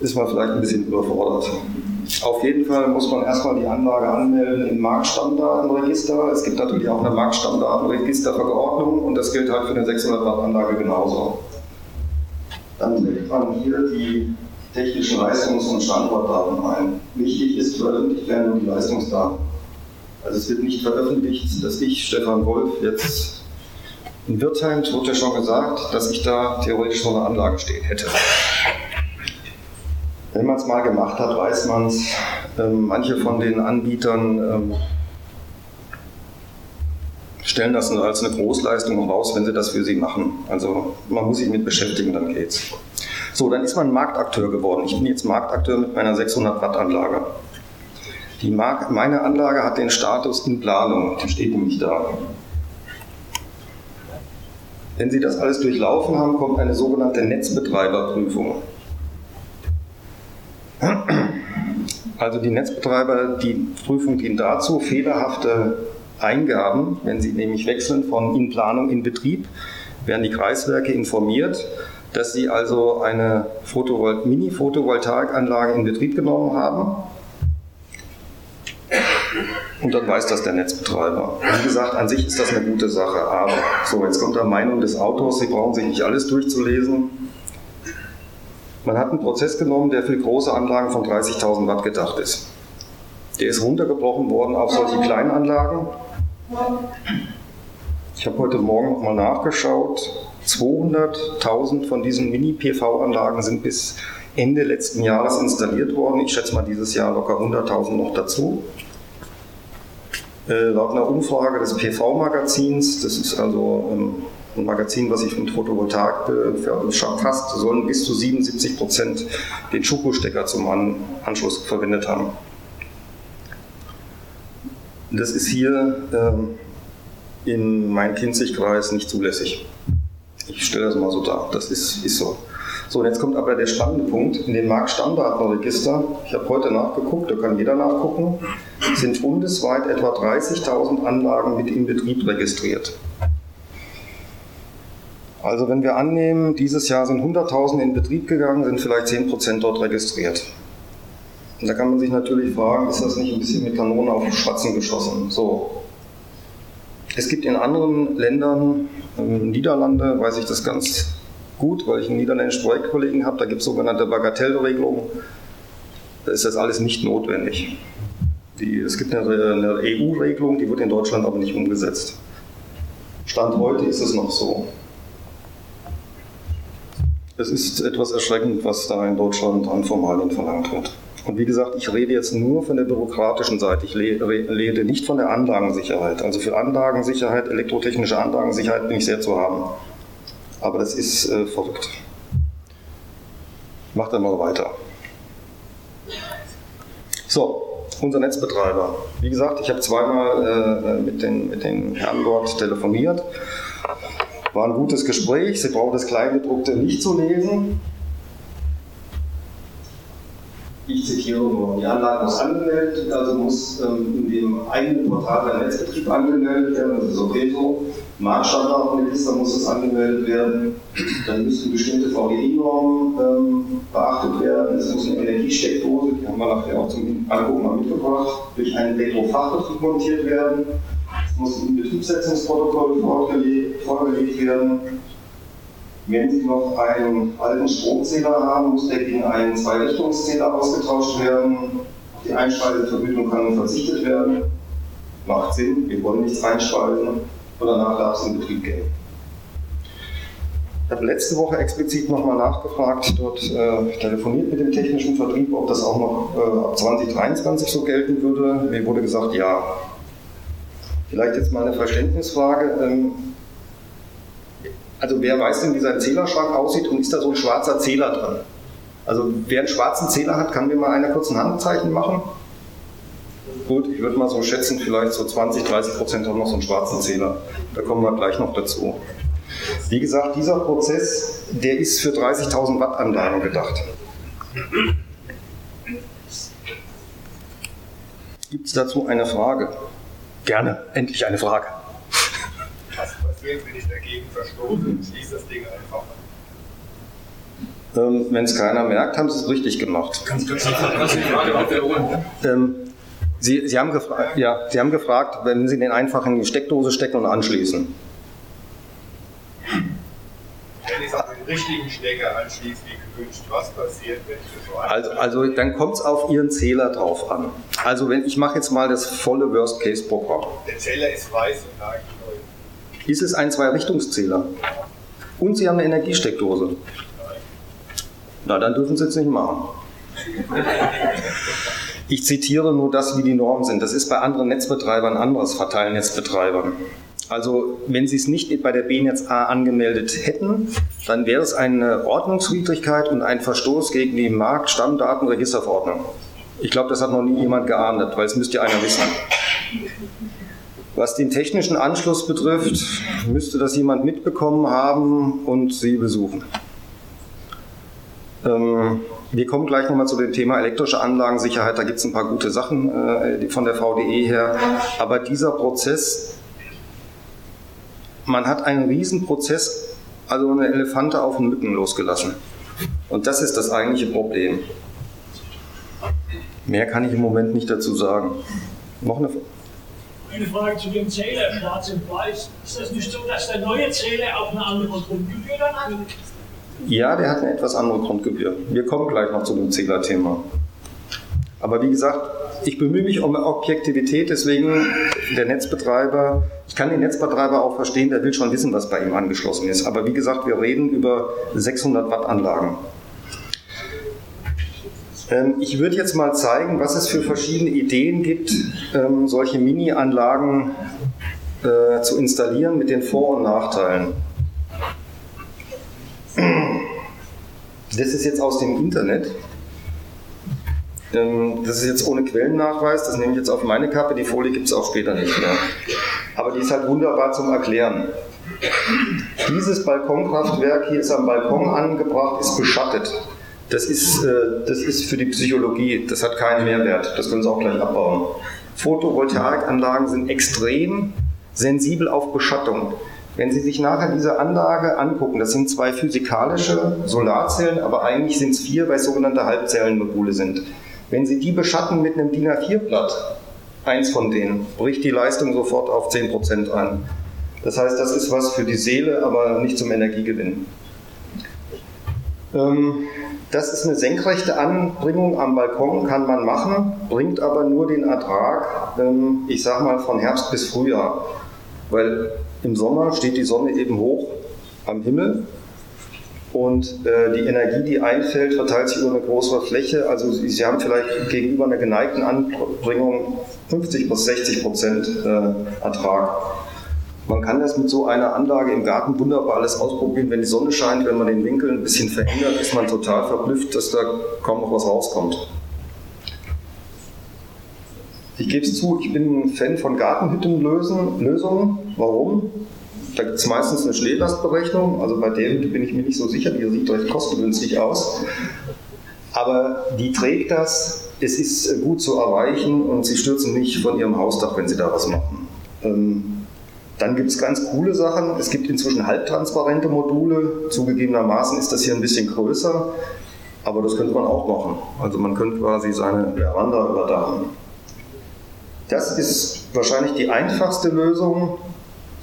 ist man vielleicht ein bisschen überfordert. Auf jeden Fall muss man erstmal die Anlage anmelden im Marktstammdatenregister. Es gibt natürlich auch eine Marktstammdatenregisterverordnung und das gilt halt für eine 600 Watt Anlage genauso. Dann trägt man hier die technischen Leistungs- und Standortdaten ein. Wichtig ist, veröffentlicht werden nur die Leistungsdaten. Also es wird nicht veröffentlicht, dass ich, Stefan Wolf, jetzt in Wirtheim, wurde ja schon gesagt, dass ich da theoretisch so eine Anlage stehen hätte. Wenn man es mal gemacht hat, weiß man es. Ähm, manche von den Anbietern ähm, stellen das als eine Großleistung raus, wenn sie das für sie machen. Also man muss sich mit beschäftigen, dann geht's. So, dann ist man Marktakteur geworden. Ich bin jetzt Marktakteur mit meiner 600 Watt Anlage. Die Mark meine Anlage hat den Status in Planung, die steht nämlich da. Wenn Sie das alles durchlaufen haben, kommt eine sogenannte Netzbetreiberprüfung. Also die Netzbetreiber, die Prüfung dient dazu, fehlerhafte Eingaben, wenn sie nämlich wechseln von in Planung in Betrieb, werden die Kreiswerke informiert, dass sie also eine Mini-Photovoltaikanlage in Betrieb genommen haben. Und dann weiß das der Netzbetreiber. Wie gesagt, an sich ist das eine gute Sache. Aber so, jetzt kommt da Meinung des Autors. Sie brauchen sich nicht alles durchzulesen. Man hat einen Prozess genommen, der für große Anlagen von 30.000 Watt gedacht ist. Der ist runtergebrochen worden auf solche Kleinanlagen. Ich habe heute Morgen nochmal nachgeschaut. 200.000 von diesen Mini-PV-Anlagen sind bis Ende letzten Jahres installiert worden. Ich schätze mal dieses Jahr locker 100.000 noch dazu. Äh, laut einer Umfrage des PV-Magazins, das ist also ähm, ein Magazin, was sich mit Photovoltaik befasst, sollen bis zu 77 Prozent den Schuko-Stecker zum An Anschluss verwendet haben. Das ist hier ähm, in Main-Kinzig-Kreis nicht zulässig. Ich stelle das mal so dar. Das ist, ist so. So, und jetzt kommt aber der spannende Punkt. In den Marktstammdatenregister, ich habe heute nachgeguckt, da kann jeder nachgucken, sind bundesweit etwa 30.000 Anlagen mit in Betrieb registriert. Also wenn wir annehmen, dieses Jahr sind 100.000 in Betrieb gegangen, sind vielleicht 10% dort registriert. Und da kann man sich natürlich fragen, ist das nicht ein bisschen mit Kanonen auf Schwatzen geschossen? So. Es gibt in anderen Ländern, in Niederlande weiß ich das ganz gut, weil ich einen niederländischen Projektkollegen habe, da gibt es sogenannte Bagatellregelungen. Da ist das alles nicht notwendig. Die, es gibt eine, eine EU-Regelung, die wird in Deutschland aber nicht umgesetzt. Stand heute ist es noch so. Es ist etwas erschreckend, was da in Deutschland an Formalien verlangt wird. Und wie gesagt, ich rede jetzt nur von der bürokratischen Seite. Ich rede nicht von der Anlagensicherheit. Also für Anlagensicherheit, elektrotechnische Anlagensicherheit bin ich sehr zu haben. Aber das ist äh, verrückt. Macht dann mal weiter. So, unser Netzbetreiber. Wie gesagt, ich habe zweimal äh, mit, den, mit den Herren dort telefoniert. War ein gutes Gespräch. Sie brauchen das Kleingedruckte nicht zu lesen. ich zitiere nur, die Anlage muss angemeldet, also muss ähm, in dem eigenen Portal der Netzbetrieb angemeldet werden, das okay so. Marktstandardregister muss es angemeldet werden, dann müssen bestimmte VDI-Normen ähm, beachtet werden, es muss eine Energiesteckdose, die haben wir nachher auch zum Angucken mal mitgebracht, durch einen Elektrofachbetrieb montiert werden, muss ein Betriebssetzungsprotokoll vorgelegt werden, wenn Sie noch einen alten Stromzähler haben, muss der gegen einen Zweirichtungszähler ausgetauscht werden. Die Einspeisevergütung kann verzichtet werden. Macht Sinn, wir wollen nichts einspeisen. Und danach darf es in Betrieb gehen. Ich habe letzte Woche explizit nochmal nachgefragt, dort äh, telefoniert mit dem technischen Vertrieb, ob das auch noch äh, ab 2023 so gelten würde. Mir wurde gesagt, ja. Vielleicht jetzt mal eine Verständnisfrage. Ähm, also wer weiß denn, wie sein Zählerschrank aussieht und ist da so ein schwarzer Zähler drin? Also wer einen schwarzen Zähler hat, kann mir mal einer kurz ein Handzeichen machen. Gut, ich würde mal so schätzen, vielleicht so 20, 30 Prozent haben noch so einen schwarzen Zähler. Da kommen wir gleich noch dazu. Wie gesagt, dieser Prozess, der ist für 30.000 Watt Anlagen gedacht. Gibt es dazu eine Frage? Gerne, endlich eine Frage. Passiert, wenn ich dagegen verstoße und schließe das Ding einfach ähm, Wenn es keiner merkt, haben sie es richtig gemacht. Ähm, sie, sie, haben gefragt, ja, sie haben gefragt, wenn Sie den einfach in die Steckdose stecken und anschließen. Wenn ich es auf den richtigen Stecker anschließe, wie gewünscht, was passiert, wenn ich so also, also dann kommt es auf Ihren Zähler drauf an. Also wenn ich mache jetzt mal das volle Worst-Case-Programm. Der Zähler ist weiß und lag ist es ein Zwei-Richtungszähler. Und Sie haben eine Energiesteckdose. Na, dann dürfen Sie es nicht machen. Ich zitiere nur das, wie die Normen sind. Das ist bei anderen Netzbetreibern anderes, Verteilnetzbetreibern. Also wenn Sie es nicht bei der BNetz A angemeldet hätten, dann wäre es eine Ordnungswidrigkeit und ein Verstoß gegen die Marktstammdatenregisterverordnung. Ich glaube, das hat noch nie jemand geahndet, weil es müsste ja einer wissen. Was den technischen Anschluss betrifft, müsste das jemand mitbekommen haben und Sie besuchen. Ähm, wir kommen gleich nochmal zu dem Thema elektrische Anlagensicherheit. Da gibt es ein paar gute Sachen äh, von der VDE her. Aber dieser Prozess, man hat einen Riesenprozess, also eine Elefante auf den Mücken losgelassen. Und das ist das eigentliche Problem. Mehr kann ich im Moment nicht dazu sagen. Noch eine Frage? Eine Frage zu dem Zähler, schwarz und weiß. Ist das nicht so, dass der neue Zähler auch eine andere Grundgebühr dann hat? Ja, der hat eine etwas andere Grundgebühr. Wir kommen gleich noch zu dem Zählerthema. Aber wie gesagt, ich bemühe mich um Objektivität, deswegen der Netzbetreiber, ich kann den Netzbetreiber auch verstehen, der will schon wissen, was bei ihm angeschlossen ist. Aber wie gesagt, wir reden über 600 Watt Anlagen. Ähm, ich würde jetzt mal zeigen, was es für verschiedene Ideen gibt, ähm, solche Mini-Anlagen äh, zu installieren mit den Vor- und Nachteilen. Das ist jetzt aus dem Internet. Ähm, das ist jetzt ohne Quellennachweis, das nehme ich jetzt auf meine Kappe, die Folie gibt es auch später nicht mehr. Aber die ist halt wunderbar zum Erklären. Dieses Balkonkraftwerk hier ist am Balkon angebracht, ist beschattet. Das ist, äh, das ist für die Psychologie, das hat keinen Mehrwert, das können Sie auch gleich abbauen. Photovoltaikanlagen sind extrem sensibel auf Beschattung. Wenn Sie sich nachher diese Anlage angucken, das sind zwei physikalische Solarzellen, aber eigentlich sind es vier, weil es sogenannte Halbzellenmodule sind. Wenn Sie die beschatten mit einem DIN A4-Blatt, eins von denen, bricht die Leistung sofort auf 10% an. Das heißt, das ist was für die Seele, aber nicht zum Energiegewinn. Ähm, das ist eine senkrechte Anbringung am Balkon, kann man machen, bringt aber nur den Ertrag, ähm, ich sag mal, von Herbst bis Frühjahr. Weil im Sommer steht die Sonne eben hoch am Himmel und äh, die Energie, die einfällt, verteilt sich über eine größere Fläche. Also Sie haben vielleicht gegenüber einer geneigten Anbringung 50 bis 60 Prozent äh, Ertrag. Man kann das mit so einer Anlage im Garten wunderbar alles ausprobieren. Wenn die Sonne scheint, wenn man den Winkel ein bisschen verändert, ist man total verblüfft, dass da kaum noch was rauskommt. Ich gebe es zu, ich bin ein Fan von Gartenhüttenlösungen. Warum? Da gibt es meistens eine Schneelastberechnung. Also bei Hütte bin ich mir nicht so sicher, die sieht recht kostengünstig aus. Aber die trägt das, es ist gut zu erreichen und sie stürzen nicht von ihrem Hausdach, wenn sie da was machen. Ähm, dann gibt es ganz coole Sachen. Es gibt inzwischen halbtransparente Module. Zugegebenermaßen ist das hier ein bisschen größer, aber das könnte man auch machen. Also man könnte quasi seine Veranda überdachen. Das ist wahrscheinlich die einfachste Lösung.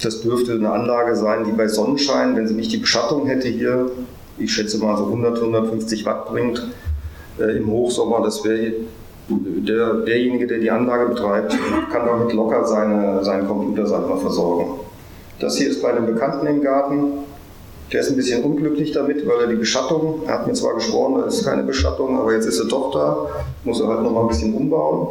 Das dürfte eine Anlage sein, die bei Sonnenschein, wenn sie nicht die Beschattung hätte hier, ich schätze mal so 100, 150 Watt bringt äh, im Hochsommer. Das wäre der, derjenige, der die Anlage betreibt, kann damit locker seine, seinen Computer sag mal, versorgen. Das hier ist bei einem Bekannten im Garten. Der ist ein bisschen unglücklich damit, weil er die Beschattung, er hat mir zwar geschworen, da ist keine Beschattung, aber jetzt ist er doch da, muss er halt noch mal ein bisschen umbauen.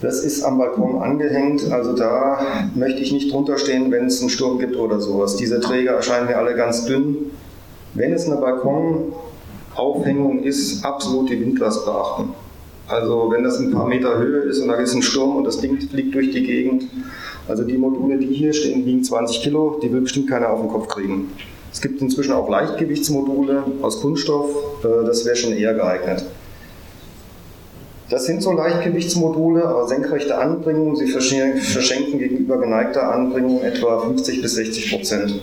Das ist am Balkon angehängt, also da möchte ich nicht drunter stehen, wenn es einen Sturm gibt oder sowas. Diese Träger erscheinen mir alle ganz dünn. Wenn es eine Balkonaufhängung ist, absolut die Windlast beachten. Also wenn das ein paar Meter Höhe ist und da ist ein Sturm und das Ding fliegt durch die Gegend. Also die Module, die hier stehen, wiegen 20 Kilo, die will bestimmt keiner auf den Kopf kriegen. Es gibt inzwischen auch Leichtgewichtsmodule aus Kunststoff, äh, das wäre schon eher geeignet. Das sind so Leichtgewichtsmodule, aber senkrechte Anbringung, sie verschenken gegenüber geneigter Anbringung etwa 50 bis 60 Prozent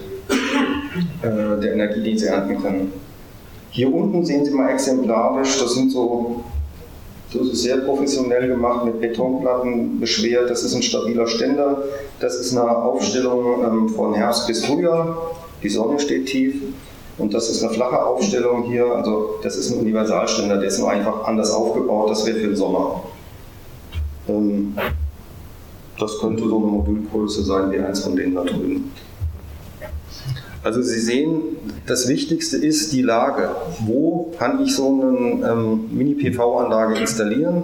äh, der Energie, die sie ernten können. Hier unten sehen Sie mal exemplarisch, das sind so, das ist sehr professionell gemacht, mit Betonplatten beschwert, das ist ein stabiler Ständer, das ist eine Aufstellung ähm, von Herbst bis Frühjahr, die Sonne steht tief und das ist eine flache Aufstellung hier, also das ist ein Universalständer, der ist nur einfach anders aufgebaut, das wäre für den Sommer. Ähm, das könnte so eine Modulgröße sein wie eins von denen da drüben. Also Sie sehen, das Wichtigste ist die Lage. Wo kann ich so eine ähm, Mini-PV-Anlage installieren?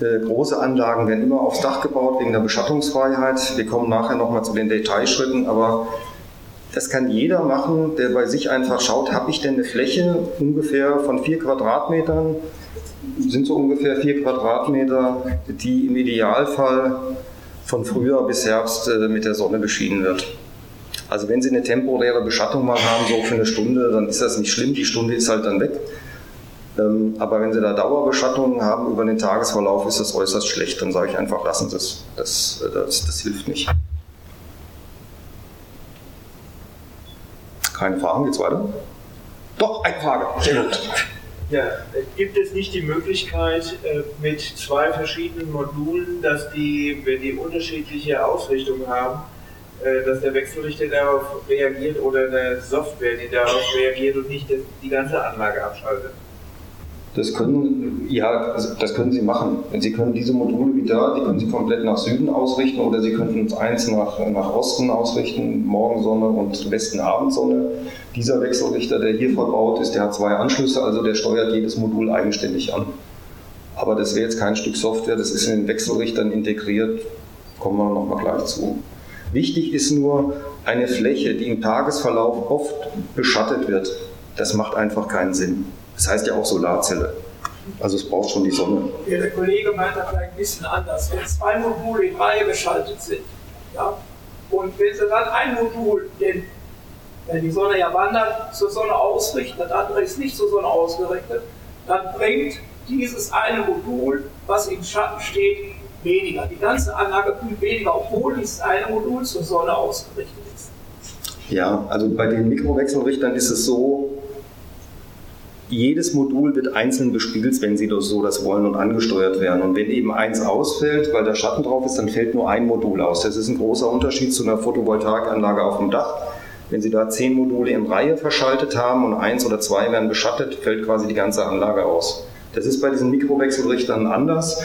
Äh, große Anlagen werden immer aufs Dach gebaut wegen der Beschattungsfreiheit. Wir kommen nachher nochmal zu den Detailschritten, aber das kann jeder machen, der bei sich einfach schaut, habe ich denn eine Fläche ungefähr von vier Quadratmetern? Sind so ungefähr vier Quadratmeter, die im Idealfall von Frühjahr bis Herbst äh, mit der Sonne beschienen wird. Also wenn Sie eine temporäre Beschattung mal haben, so für eine Stunde, dann ist das nicht schlimm, die Stunde ist halt dann weg. Ähm, aber wenn Sie da Dauerbeschattungen haben über den Tagesverlauf, ist das äußerst schlecht. Dann sage ich einfach, lassen Sie es. Das, das, das hilft nicht. Keine Fragen, geht's weiter? Doch, eine Frage. Sehr gut. Ja, gibt es nicht die Möglichkeit äh, mit zwei verschiedenen Modulen, dass die, wenn die unterschiedliche Ausrichtungen haben, äh, dass der Wechselrichter darauf reagiert oder eine Software, die darauf reagiert und nicht die ganze Anlage abschaltet? Das können, ja, das können Sie machen. Sie können diese Module wie da, die können Sie komplett nach Süden ausrichten oder Sie könnten eins nach, nach Osten ausrichten, Morgensonne und Westen-Abendsonne. Dieser Wechselrichter, der hier verbaut ist, der hat zwei Anschlüsse, also der steuert jedes Modul eigenständig an. Aber das wäre jetzt kein Stück Software, das ist in den Wechselrichtern integriert, kommen wir nochmal gleich zu. Wichtig ist nur eine Fläche, die im Tagesverlauf oft beschattet wird. Das macht einfach keinen Sinn. Das heißt ja auch Solarzelle. Also es braucht schon die Sonne. Ja, der Kollege meint da vielleicht ein bisschen anders. Wenn zwei Module in Reihe geschaltet sind, ja, und wenn Sie dann ein Modul, den, wenn die Sonne ja wandert, zur Sonne ausrichten, das andere ist nicht zur Sonne ausgerichtet, dann bringt dieses eine Modul, was im Schatten steht, weniger. Die ganze Anlage kühlt weniger, obwohl dieses eine Modul zur Sonne ausgerichtet ist. Ja, also bei den Mikrowechselrichtern ist es so, jedes Modul wird einzeln bespiegelt, wenn Sie das so das wollen und angesteuert werden. Und wenn eben eins ausfällt, weil da Schatten drauf ist, dann fällt nur ein Modul aus. Das ist ein großer Unterschied zu einer Photovoltaikanlage auf dem Dach. Wenn Sie da zehn Module in Reihe verschaltet haben und eins oder zwei werden beschattet, fällt quasi die ganze Anlage aus. Das ist bei diesen Mikrowechselrichtern anders.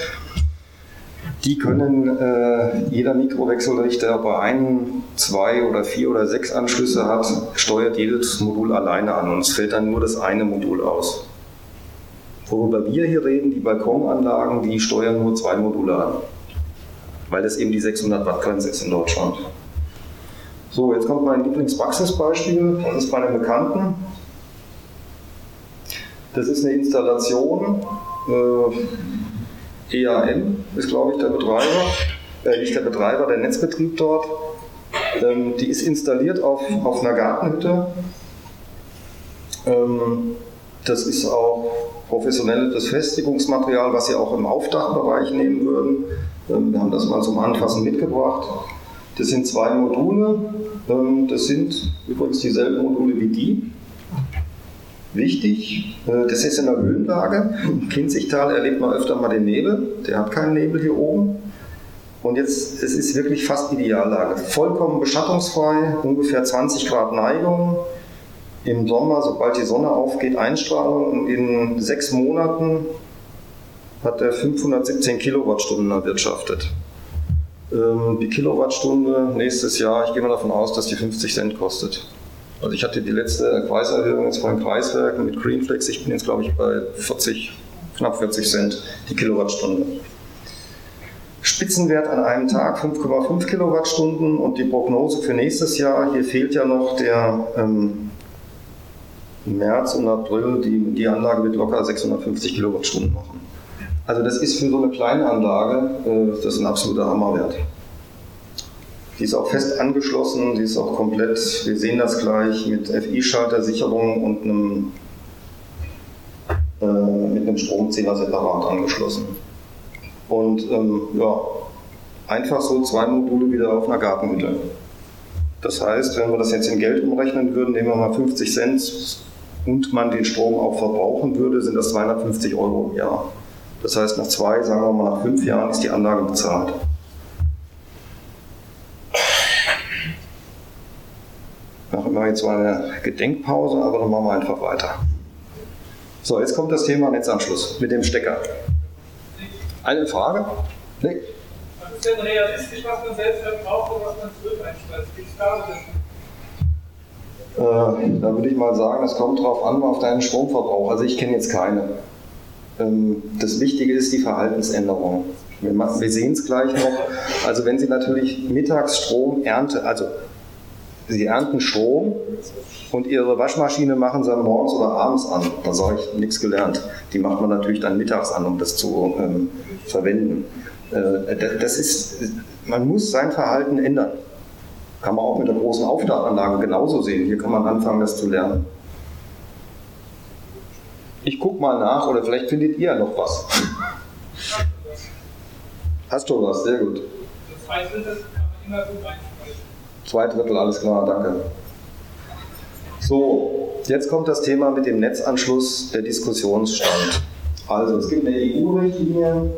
Die können äh, jeder Mikrowechselrichter, ob er einen, zwei oder vier oder sechs Anschlüsse hat, steuert jedes Modul alleine an und es fällt dann nur das eine Modul aus. Worüber wir hier reden, die Balkonanlagen, die steuern nur zwei Module an, weil das eben die 600 Watt Grenze ist in Deutschland. So, jetzt kommt mein Lieblingspraxisbeispiel, das ist bei einem Bekannten. Das ist eine Installation. Äh, EAM ist, glaube ich, der Betreiber, äh, nicht der Betreiber, der Netzbetrieb dort. Ähm, die ist installiert auf, auf einer Gartenhütte. Ähm, Das ist auch professionelles Befestigungsmaterial, was Sie auch im Aufdachbereich nehmen würden. Ähm, wir haben das mal zum Anfassen mitgebracht. Das sind zwei Module. Ähm, das sind übrigens dieselben Module wie die. Wichtig, äh, das ist in der Höhenlage. Im Kinzigtal erlebt man öfter mal den Nebel. Der hat keinen Nebel hier oben. Und jetzt, es ist wirklich fast Ideallage. Vollkommen beschattungsfrei, ungefähr 20 Grad Neigung. Im Sommer, sobald die Sonne aufgeht, Einstrahlung. Und in sechs Monaten hat er 517 Kilowattstunden erwirtschaftet. Ähm, die Kilowattstunde nächstes Jahr, ich gehe mal davon aus, dass die 50 Cent kostet. Also ich hatte die letzte Preiserhöhung jetzt von Kreiswerken mit Greenflex, ich bin jetzt glaube ich bei 40, knapp 40 Cent die Kilowattstunde. Spitzenwert an einem Tag 5,5 Kilowattstunden und die Prognose für nächstes Jahr, hier fehlt ja noch der ähm, März und April, die, die Anlage wird locker 650 Kilowattstunden machen. Also das ist für so eine kleine Anlage, äh, das ist ein absoluter Hammerwert. Die ist auch fest angeschlossen, die ist auch komplett, wir sehen das gleich, mit FI-Schaltersicherung und einem, äh, mit einem Stromzähler separat angeschlossen. Und ähm, ja, einfach so zwei Module wieder auf einer Gartenhütte. Das heißt, wenn wir das jetzt in Geld umrechnen würden, nehmen wir mal 50 Cent und man den Strom auch verbrauchen würde, sind das 250 Euro im Jahr. Das heißt, nach zwei, sagen wir mal nach fünf Jahren ist die Anlage bezahlt. Machen wir jetzt mal eine Gedenkpause, aber dann machen wir einfach weiter. So, jetzt kommt das Thema Netzanschluss mit dem Stecker. Eine Frage? Nee. Was ist denn realistisch, was man selbst verbraucht und was man zurück einspeist? Äh, da würde ich mal sagen, es kommt darauf an, auf deinen Stromverbrauch. Also ich kenne jetzt keine. Ähm, das Wichtige ist die Verhaltensänderung. Wir, wir sehen es gleich noch. Also wenn Sie natürlich Mittagsstrom ernte, also Sie ernten Strom und Ihre Waschmaschine machen Sie dann morgens oder abends an. Da sage ich nichts gelernt. Die macht man natürlich dann mittags an, um das zu ähm, verwenden. Äh, das ist, man muss sein Verhalten ändern. Kann man auch mit der großen Aufdachanlage genauso sehen. Hier kann man anfangen, das zu lernen. Ich gucke mal nach oder vielleicht findet ihr noch was. Hast du was? Sehr gut. Zwei Drittel kann man immer gut Zwei Drittel, alles klar, danke. So, jetzt kommt das Thema mit dem Netzanschluss, der Diskussionsstand. Also, es gibt eine EU-Richtlinie,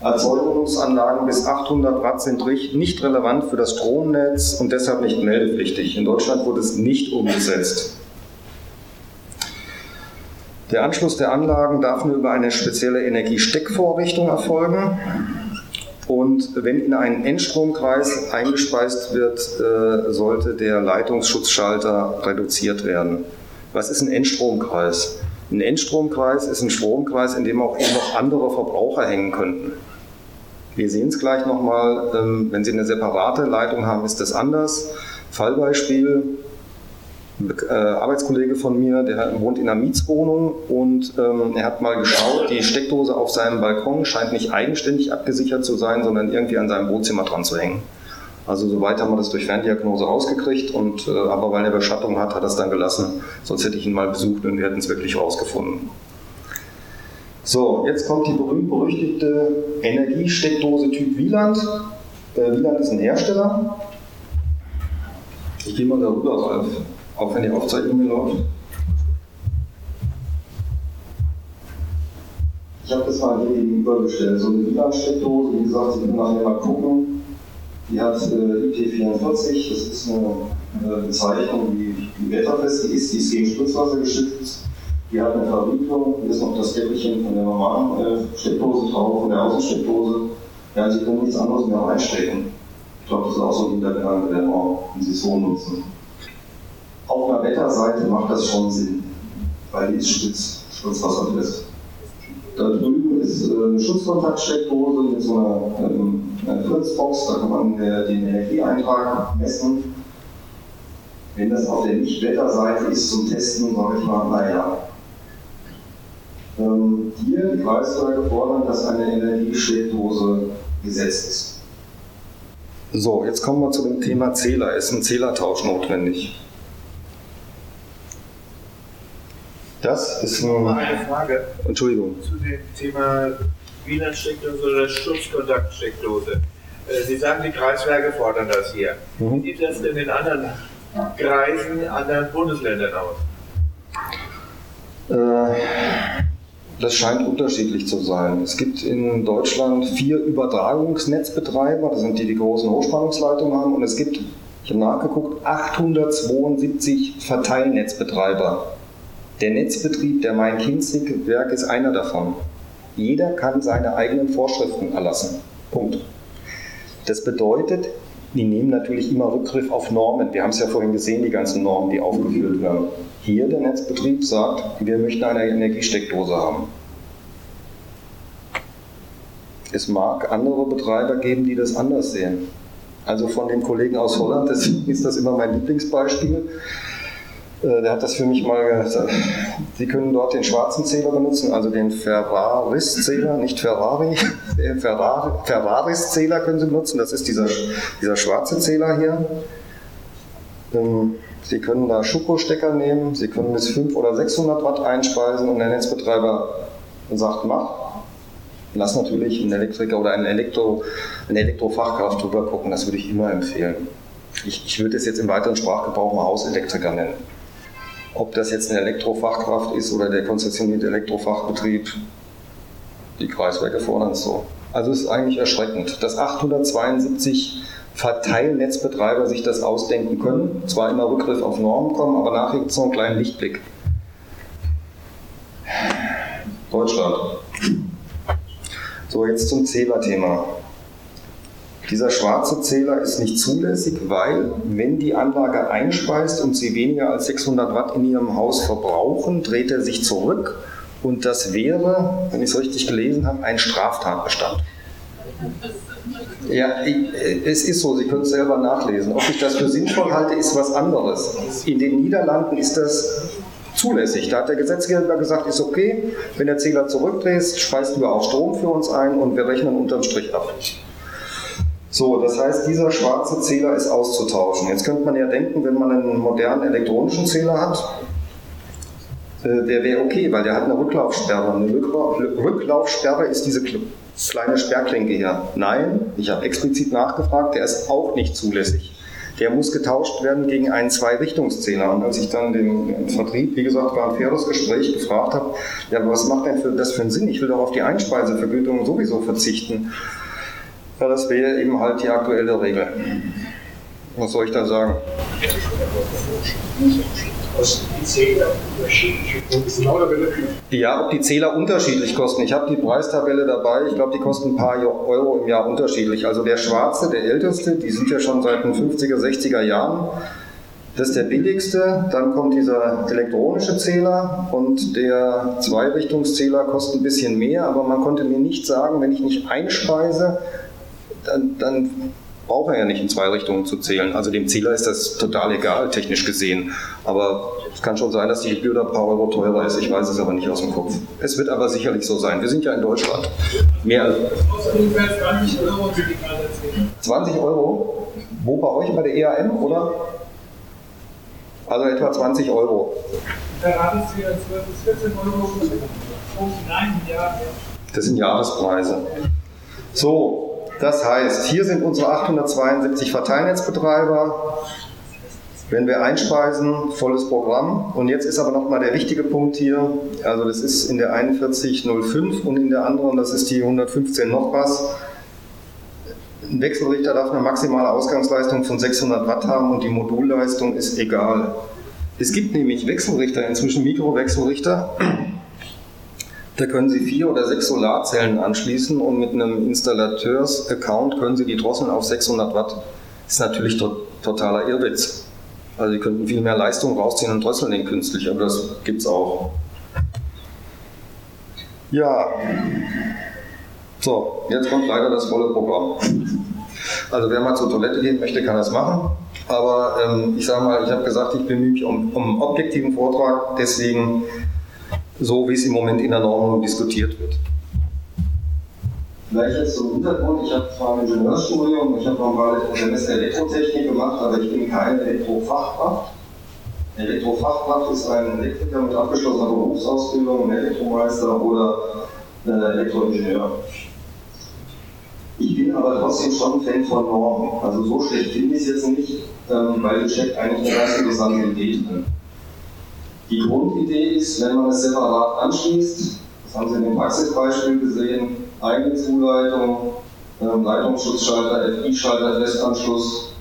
Erzeugungsanlagen bis 800 Watt sind nicht relevant für das Stromnetz und deshalb nicht meldepflichtig. In Deutschland wurde es nicht umgesetzt. Der Anschluss der Anlagen darf nur über eine spezielle Energiesteckvorrichtung erfolgen. Und wenn in einen Endstromkreis eingespeist wird, äh, sollte der Leitungsschutzschalter reduziert werden. Was ist ein Endstromkreis? Ein Endstromkreis ist ein Stromkreis, in dem auch noch andere Verbraucher hängen könnten. Wir sehen es gleich nochmal, ähm, wenn Sie eine separate Leitung haben, ist das anders. Fallbeispiel, äh, Arbeitskollege von mir, der wohnt in einer Mietswohnung und ähm, er hat mal geschaut, die Steckdose auf seinem Balkon scheint nicht eigenständig abgesichert zu sein, sondern irgendwie an seinem Wohnzimmer dran zu hängen. Also soweit haben wir das durch Ferndiagnose rausgekriegt, und, äh, aber weil er Beschattung hat, hat er es dann gelassen. Sonst hätte ich ihn mal besucht und wir hätten es wirklich rausgefunden. So, jetzt kommt die berühmt-berüchtigte Energiesteckdose Typ Wieland. Äh, Wieland ist ein Hersteller. Ich gehe mal darüber, Ralf, auch wenn die Aufzeichnung läuft. Ich habe das mal hier gegenübergestellt. So eine Wieland-Steckdose, wie gesagt, Sie können nachher mal gucken. Die hat äh, IP44, das ist eine, eine Bezeichnung, die, die wetterfest ist, die ist gegen Spritzwasser geschützt. Die hat eine Verriegelung, hier ist noch das Käppchen von der normalen äh, Steckdose drauf, von der Außensteckdose. Ja, Sie können nichts anderes mehr reinstecken. Ich glaube, das ist auch so ein Hintergedanke, der auch, wenn Sie es so nutzen. Auf einer Wetterseite macht das schon Sinn, weil die ist Spritz, spritzwasserfest. Da drüben ist äh, eine Schutzkontaktsteckdose mit so einer ähm, Fritzbox, da kann man äh, den Energieeintrag messen. Wenn das auf der Nicht-Wetterseite ist zum Testen, sage ich mal, naja. Ähm, hier die Kreiswerke fordern, dass eine Energiesteckdose gesetzt ist. So, jetzt kommen wir zu dem Thema Zähler. Ist ein Zählertausch notwendig? Das ist Mal ein. eine Frage Entschuldigung. zu dem Thema Wiener Steckdose oder Schutzkontaktsteckdose. Äh, Sie sagen, die Kreiswerke fordern das hier. Mhm. Wie sieht das denn in anderen Kreisen, anderen Bundesländern aus? Äh, Das scheint unterschiedlich zu sein. Es gibt in Deutschland vier Übertragungsnetzbetreiber, das sind die, die großen Hochspannungsleitungen haben, und es gibt, ich habe nachgeguckt, 872 Verteilnetzbetreiber. Der Netzbetrieb der Main-Kinzig-Werk ist einer davon. Jeder kann seine eigenen Vorschriften erlassen. Punkt. Das bedeutet, die nehmen natürlich immer Rückgriff auf Normen. Wir haben es ja vorhin gesehen, die ganzen Normen, die aufgeführt werden. Hier der Netzbetrieb sagt, wir möchten eine Energiesteckdose haben. Es mag andere Betreiber geben, die das anders sehen. Also von dem Kollegen aus Holland, deswegen ist das immer mein Lieblingsbeispiel. Äh, Der hat das für mich mal gesagt. Sie können dort den schwarzen Zähler benutzen, also den Ferraris-Zähler, nicht Ferrari. Ferraris-Zähler können Sie benutzen, das ist dieser, dieser schwarze Zähler hier. Ähm, Sie können da Schuko-Stecker nehmen, Sie können bis 500 oder 600 Watt einspeisen und der Netzbetreiber sagt, mach. Lass natürlich einen Elektriker oder einen Elektro, eine Elektrofachkraft drüber gucken, das würde ich immer empfehlen. Ich, ich würde es jetzt im weiteren Sprachgebrauch mal Hauselektriker nennen. Ob das jetzt eine Elektrofachkraft ist oder der konzessionierte Elektrofachbetrieb, die Kreiswerke fordern es so. Also es ist eigentlich erschreckend, dass 872 Verteilnetzbetreiber sich das ausdenken können, zwar immer Rückgriff auf Normen kommen, aber nachher gibt es noch einen kleinen Lichtblick. Deutschland. So, jetzt zum Zählerthema. Dieser schwarze Zähler ist nicht zulässig, weil wenn die Anlage einspeist und Sie weniger als 600 Watt in Ihrem Haus verbrauchen, dreht er sich zurück und das wäre, wenn ich es richtig gelesen habe, ein Straftatbestand. Ja, ich- es ist so, Sie können es selber nachlesen. Ob ich das für sinnvoll halte, ist was anderes. In den Niederlanden ist das zulässig. Da hat der Gesetzgeber gesagt, ist okay, wenn der Zähler zurückdreht, speist du auch Strom für uns ein und wir rechnen unterm Strich ab. So, das heißt, dieser schwarze Zähler ist auszutauschen. Jetzt könnte man ja denken, wenn man einen modernen elektronischen Zähler hat, äh, der wäre okay, weil der hat eine Rücklaufsperre. Eine Rückla- Rücklaufsperre ist diese kle- kleine Sperrklinke hier. Nein, ich habe explizit nachgefragt, der ist auch nicht zulässig. Der muss getauscht werden gegen einen Zwei-Richtungszähler. Und als ich dann den, Vertrieb, wie gesagt, war ein faires Gespräch, gefragt habe, ja, was macht denn für, das für einen Sinn? Ich will doch auf die Einspeisevergütung sowieso verzichten. Ja, das wäre eben halt die aktuelle Regel. Was soll ich da sagen? Ja, ob die Zähler unterschiedlich kosten. Ich habe die Preistabelle dabei. Ich glaube, die kosten ein paar Euro im Jahr unterschiedlich. Also der schwarze, der älteste, die sind ja schon seit den 50er, 60er Jahren. Das ist der billigste. Dann kommt dieser elektronische Zähler und der Zweirichtungszähler kostet ein bisschen mehr, aber man konnte mir nicht sagen, wenn ich nicht einspeise, dann, dann braucht er ja nicht in zwei Richtungen zu zählen. Also dem Zähler ist das total egal, technisch gesehen. Aber es kann schon sein, dass die Gebühr da ein paar Euro teurer ist. Ich weiß es aber nicht aus dem Kopf. Es wird aber sicherlich so sein. Wir sind ja in Deutschland. Mehr kostet ungefähr 20 Euro für die gerade Zähler. 20 Euro. Wo bei euch bei der EAM, oder? Also etwa 20 Euro. Ferrari ist wieder 12 bis 14 Euro. Nein, ja, ja. Das sind Jahrespreise. So, das heißt, hier sind unsere 872 Verteilnetzbetreiber. Wenn wir einspeisen, volles Programm. Und jetzt ist aber nochmal der wichtige Punkt hier. Also das ist in der 4105 und in der anderen, das ist die 115 noch was. Ein Wechselrichter darf eine maximale Ausgangsleistung von 600 Watt haben und die Modulleistung ist egal. Es gibt nämlich Wechselrichter, inzwischen Mikrowechselrichter. Da können Sie vier oder sechs Solarzellen anschließen und mit einem Installateurs-Account können Sie die drosseln auf 600 Watt. Ist natürlich to totaler Irrwitz. Also Sie könnten viel mehr Leistung rausziehen und drosseln den künstlich, aber das gibt's auch. Ja. So, jetzt kommt leider das volle Programm. Also wer mal zur Toilette gehen möchte, kann das machen. Aber ähm, ich sage mal, ich habe gesagt, ich bemühe mich um, um einen objektiven Vortrag, deswegen so, wie es im Moment in der Normung diskutiert wird. Vielleicht jetzt zum Hintergrund, ich habe zwar ein Ingenieurstudium, ich habe noch mal ein Semester Elektrotechnik gemacht, aber ich bin keine Elektrofachkraft. Elektrofachkraft ist ein Elektriker mit abgeschlossener Berufsausbildung, ein Elektromeister oder ein Elektroingenieur. Ich bin aber trotzdem schon Fan von Normen. Also so schlecht finde ich es jetzt nicht, ähm, weil es steckt eigentlich eine ganz interessante Idee drin. Die Grundidee ist, wenn man es separat anschließt, das haben Sie in dem Praxisbeispiel gesehen, eigene Zuleitung, ähm, Leitungsschutzschalter, FI-Schalter, Festanschluss,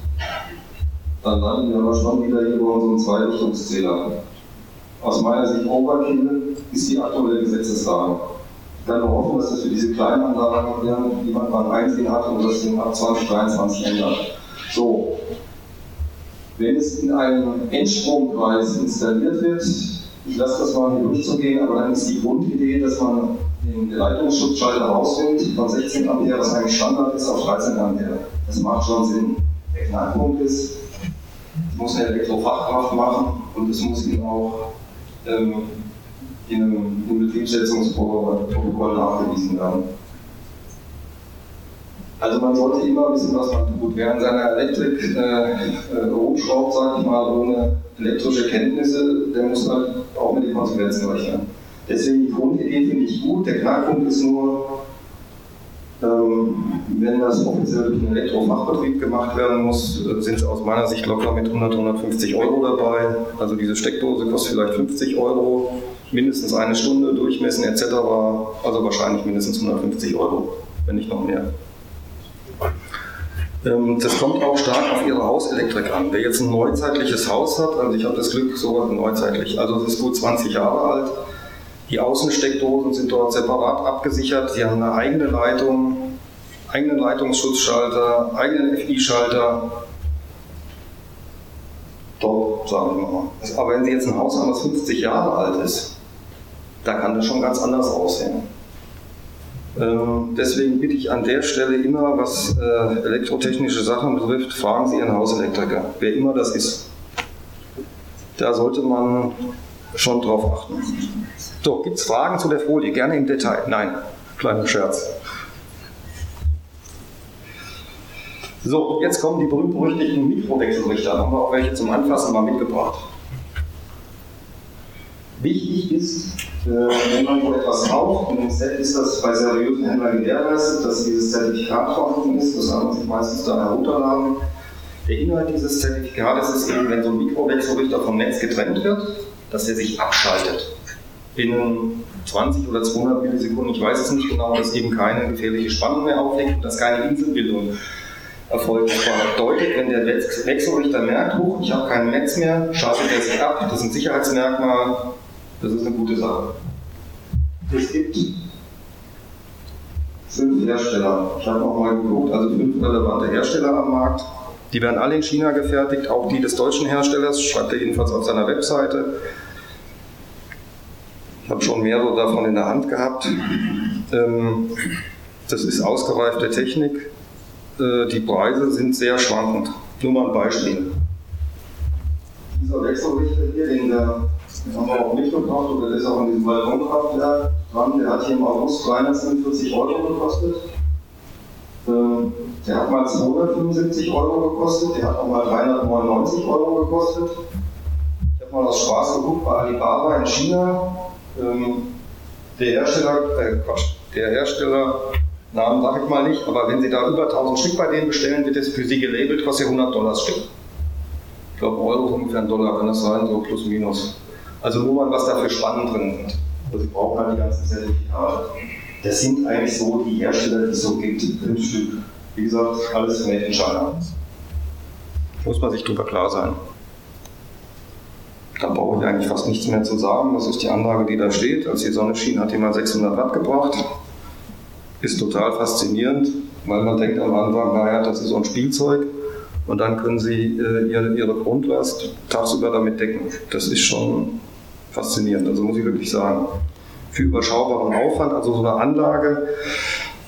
dann landen wir aber schon wieder hier bei unserem Zweirichtungszähler. Aus meiner Sicht Overkill ist die aktuelle Gesetzeslage. Ich kann nur hoffen, dass das für diese kleinen Anlagen die man beim Einsehen hat und das ab 2023 ändert. So, wenn es in einem Endstromkreis installiert wird, ich lasse das mal hier durchzugehen, aber dann ist die Grundidee, dass man den Leitungsschutzschalter rausnimmt von 16 Ampere, was eigentlich Standard ist, auf 13 Ampere. Das macht schon Sinn. Der Knackpunkt ist, es muss eine Elektrofachkraft machen und es muss ihn auch ähm, in einem, im Betriebssetzungsprotokoll nachgewiesen werden. Also man sollte immer wissen, was man tut. Wer an seiner Elektrik äh, äh, rumschraubt, sage ich mal, ohne elektrische Kenntnisse, der muss halt auch mit den Konsequenzen rechnen. Deswegen die Grundidee finde ich gut. Der Knackpunkt ist nur, ähm, wenn das offiziell durch einen Elektrofachbetrieb gemacht werden muss, sind sie aus meiner Sicht locker mit 100, 150 Euro dabei. Also diese Steckdose kostet vielleicht 50 Euro, mindestens eine Stunde durchmessen etc. Also wahrscheinlich mindestens 150 Euro, wenn nicht noch mehr. Ähm, das kommt auch stark auf Ihre Hauselektrik an. Wer jetzt ein neuzeitliches Haus hat, also ich habe das Glück, sogar neuzeitlich, also es ist gut 20 Jahre alt, die Außensteckdosen sind dort separat abgesichert. Sie haben eine eigene Leitung, eigenen Leitungsschutzschalter, eigenen FI-Schalter. Top, sagen wir mal. Aber wenn Sie jetzt ein Haus haben, das 50 Jahre alt ist, da kann das schon ganz anders aussehen. Ähm, deswegen bitte ich an der Stelle immer, was äh, elektrotechnische Sachen betrifft, fragen Sie Ihren Hauselektriker, wer immer das ist. Da sollte man schon drauf achten. So, gibt es Fragen zu der Folie? Gerne im Detail. Nein, kleiner Scherz. So, jetzt kommen die berühmt-berüchtigten Mikrowechselrichter. Haben wir auch welche zum Anfassen mal mitgebracht. Wichtig ist, äh, wenn man so etwas kauft, und im Set ist das bei seriösen Händlern gewährleistet, dass dieses Zertifikat vorhanden ist, das kann man sich meistens dann herunterladen. Der Inhalt dieses Zertifikates ist eben, wenn so ein Mikrowechselrichter vom Netz getrennt wird, dass er sich abschaltet. Binnen 20 oder 200 Millisekunden, ich weiß es nicht genau, dass eben keine gefährliche Spannung mehr aufliegt und dass keine Inselbildung erfolgt. Das bedeutet, wenn der Wechselrichter merkt, hoch, ich habe kein Netz mehr, schaltet er sich ab, das ist ein Sicherheitsmerkmal, das ist eine gute Sache. Es gibt fünf Hersteller. Ich habe auch mal geguckt, also fünf relevante Hersteller am Markt. Die werden alle in China gefertigt, auch die des deutschen Herstellers, schreibt er jedenfalls auf seiner Webseite. Ich habe schon mehrere davon in der Hand gehabt. Ähm, das ist ausgereifte Technik. Äh, die Preise sind sehr schwankend. Nur mal ein Beispiel. Dieser Wechselrichter hier, den, der, den haben wir auch mitgebracht und der ist auch in diesem Balkonkraftwerk dran. Der hat hier im August 347 Euro gekostet. Ähm, der hat mal 275 Euro gekostet, der hat auch mal 399 Euro gekostet. Ich habe mal aus Spaß geguckt bei Alibaba in China. Ähm, der Hersteller, äh Quatsch, der Hersteller, Namen sage ich mal nicht, aber wenn Sie da über 1000 Stück bei denen bestellen, wird es für Sie gelabelt, kostet 100 Dollar das Stück. Ich glaube, Euro ungefähr ein Dollar, kann das sein, so plus minus. Also nur mal, was da für Spannen drin sind. Also Sie brauchen halt die ganzen Zertifikate. Das sind eigentlich so die Hersteller, die es so gibt, fünf Stück. Wie gesagt, alles made in China. Muss man sich drüber klar sein. Da brauche ich eigentlich fast nichts mehr zu sagen. Das ist die Anlage, die da steht. Als die Sonne schien, hat die mal 600 Watt gebracht. Ist total faszinierend, weil man denkt am Anfang, naja, das ist so ein Spielzeug. Und dann können Sie äh, ihre, ihre Grundlast tagsüber damit decken. Das ist schon faszinierend, also muss ich wirklich sagen. Für überschaubaren Aufwand, also so eine Anlage,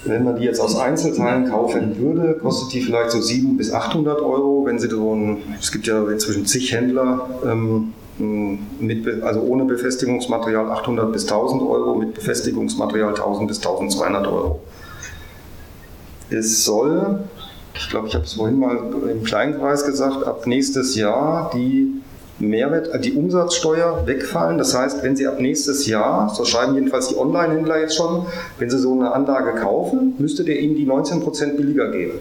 wenn man die jetzt aus Einzelteilen kaufen würde, kostet die vielleicht so 700 bis 800 Euro. Wenn Sie so ein, es gibt ja inzwischen zig Händler, ähm, mit, also ohne Befestigungsmaterial 800 bis 1000 Euro, mit Befestigungsmaterial 1000 bis 1200 Euro. Es soll, ich glaube, ich habe es vorhin mal im Kleinkreis gesagt, ab nächstes Jahr die Mehrwert, äh, die Umsatzsteuer wegfallen. Das heißt, wenn Sie ab nächstes Jahr, so schreiben jedenfalls die Online-Händler jetzt schon, wenn Sie so eine Anlage kaufen, müsste der Ihnen die 19% billiger geben.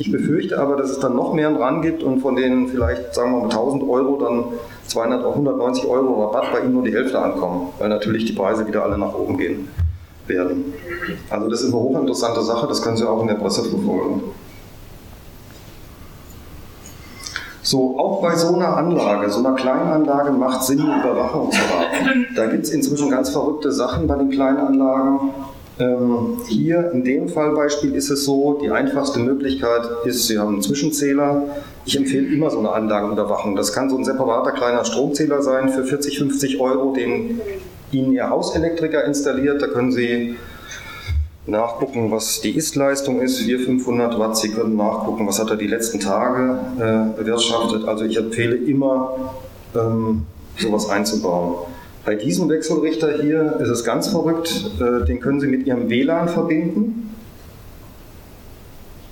Ich befürchte aber, dass es dann noch mehr dran gibt und von den vielleicht, sagen wir mal, 1000 Euro dann 200 oder 190 Euro Rabatt bei Ihnen nur die Hälfte ankommen, weil natürlich die Preise wieder alle nach oben gehen werden. Also das ist eine hochinteressante Sache, das können Sie auch in der Presse verfolgen. So, auch bei so einer Anlage, so einer Kleinanlage macht Sinn, Überwachung zu haben. Da gibt es inzwischen ganz verrückte Sachen bei den kleinen Anlagen. Ähm, hier in dem Fallbeispiel ist es so, die einfachste Möglichkeit ist, Sie haben einen Zwischenzähler. Ich empfehle immer so eine Anlagenüberwachung. Das kann so ein separater kleiner Stromzähler sein für 40, 50 Euro, den Ihnen Ihr Hauselektriker installiert. Da können Sie nachgucken, was die Ist-Leistung ist, 400, 500 Watt. Sie können nachgucken, was hat er die letzten Tage äh, erwirtschaftet. Also ich empfehle immer, ähm, sowas einzubauen. Bei diesem Wechselrichter hier ist es ganz verrückt, äh, den können Sie mit Ihrem WLAN verbinden.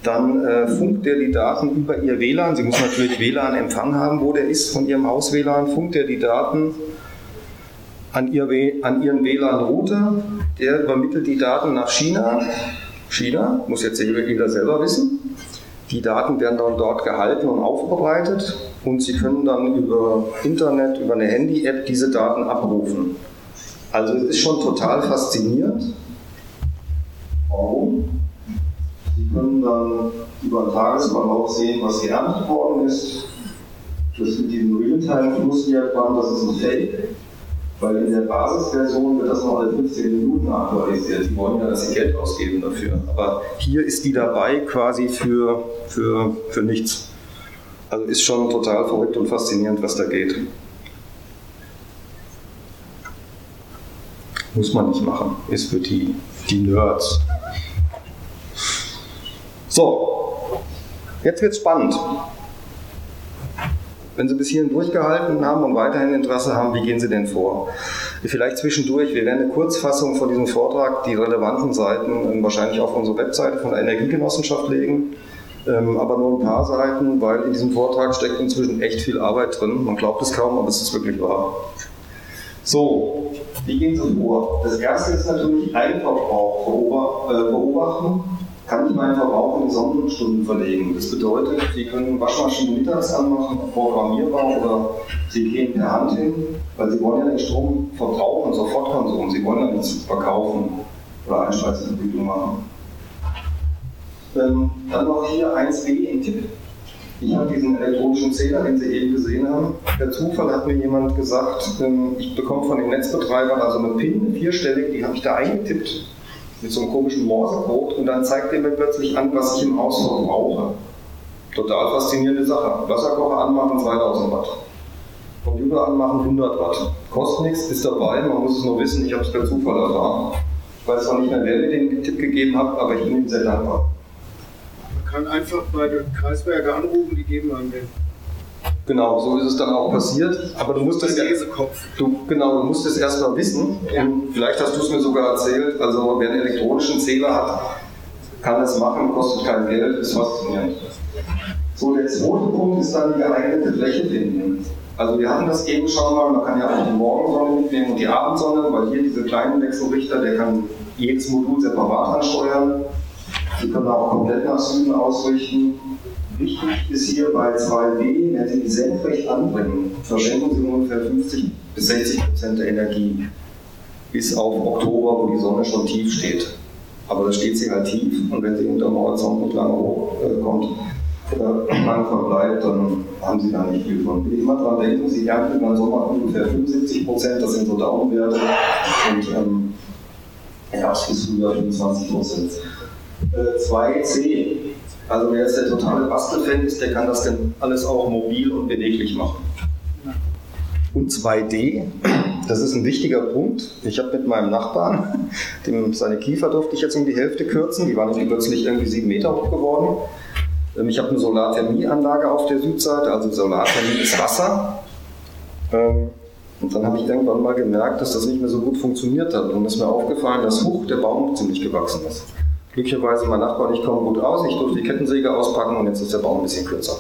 Dann äh, funkt er die Daten über Ihr WLAN. Sie müssen natürlich WLAN-Empfang haben, wo der ist von Ihrem Haus-WLAN. Funkt er die Daten an, ihr, an Ihren WLAN-Router. Der übermittelt die Daten nach China. China, muss jetzt jeder selber wissen. Die Daten werden dann dort gehalten und aufbereitet und Sie können dann über Internet, über eine Handy-App diese Daten abrufen. Also es ist schon total faszinierend. Warum? Sie können dann über den Tagesverlauf sehen, was geerntet worden ist. Das mit diesem Realtime-Flussdiagramm, das ist ein Fake, weil in der Basisversion wird das noch alle 15 Minuten aktualisiert. Die wollen ja, dass sie Geld ausgeben dafür. Aber hier ist die dabei quasi für, für, für nichts. Also ist schon total verrückt und faszinierend, was da geht. Muss man nicht machen. Ist für die, die Nerds. So, jetzt wird's spannend. Wenn Sie bis hierhin durchgehalten haben und weiterhin Interesse haben, wie gehen Sie denn vor? Vielleicht zwischendurch, wir werden eine Kurzfassung von diesem Vortrag, die relevanten Seiten wahrscheinlich auf unsere Webseite von der Energiegenossenschaft legen. Ähm, aber nur ein paar Seiten, weil in diesem Vortrag steckt inzwischen echt viel Arbeit drin. Man glaubt es kaum, aber es ist wirklich wahr. So, wie gehen Sie vor? Das erste ist natürlich Eigenverbrauch äh, beobachten. Kann ich meinen Verbrauch in Sonnenstunden verlegen? Das bedeutet, Sie können Waschmaschinen mittags anmachen, programmierbar, oder Sie gehen per Hand hin, weil Sie wollen ja den Strom verbrauchen, Sofortkonsum. Sie wollen ja nichts verkaufen oder Einspeisevergütung machen. Ähm, dann noch hier 1b ein Tipp. Ich habe diesen elektronischen Zähler, den Sie eben gesehen haben. Per Zufall hat mir jemand gesagt, ähm, ich bekomme von den Netzbetreibern also eine PIN, vierstellig, die habe ich da eingetippt mit so einem komischen Morsecode und dann zeigt er mir plötzlich an, was ich im Haus verbrauche. Total faszinierende Sache. Wasserkocher anmachen 2000 Watt. Computer anmachen 100 Watt. Kostet nichts, ist dabei, man muss es nur wissen, ich habe es per Zufall erfahren. Ich weiß zwar nicht mehr, wer mir den Tipp gegeben hat, aber ich bin ihm sehr dankbar kann einfach bei den Kreiswerke anrufen, die geben einem den. Genau, so ist es dann auch passiert. Aber du musst das, du, genau, du musst es erstmal wissen. Ja. Und vielleicht hast du es mir sogar erzählt. Also wer einen elektronischen Zähler hat, kann das machen, kostet kein Geld, ist faszinierend. So, der zweite Punkt ist dann die geeignete Fläche finden. Also wir hatten das eben schon mal, man kann ja auch die Morgensonne mitnehmen und die Abendsonne, weil hier diese kleinen Wechselrichter, der kann jedes Modul separat ansteuern. Sie können auch komplett nach Süden ausrichten. Wichtig ist hier bei 2b, wenn Sie die senkrecht anbringen, verschenken Sie ungefähr 50 bis 60 Prozent der Energie. Bis auf Oktober, wo die Sonne schon tief steht. Aber da steht sie halt tief und wenn sie hinter dem Horizont nicht lange hochkommt, äh, lang verbleibt, dann haben Sie da nicht viel von. Wenn immer dran denken, Sie ernten dann Sommer ungefähr 75 Prozent, das sind so Daumenwerte. Und ähm, Herbst bis Frühjahr 25 Prozent. 2C. Also wer jetzt der totale Bastelfan ist, der kann das dann alles auch mobil und beweglich machen. Und 2D, das ist ein wichtiger Punkt. Ich habe mit meinem Nachbarn, dem, seine Kiefer durfte ich jetzt um die Hälfte kürzen, die waren plötzlich irgendwie sieben Meter hoch geworden. Ähm, ich habe eine Solarthermieanlage auf der Südseite, also Solarthermie ist Wasser. Ähm, und dann habe ich irgendwann mal gemerkt, dass das nicht mehr so gut funktioniert hat. Und ist mir aufgefallen, dass hoch der Baum ziemlich gewachsen ist. Glücklicherweise mein Nachbar und ich kommen gut aus. Ich durfte die Kettensäge auspacken und jetzt ist der Baum ein bisschen kürzer.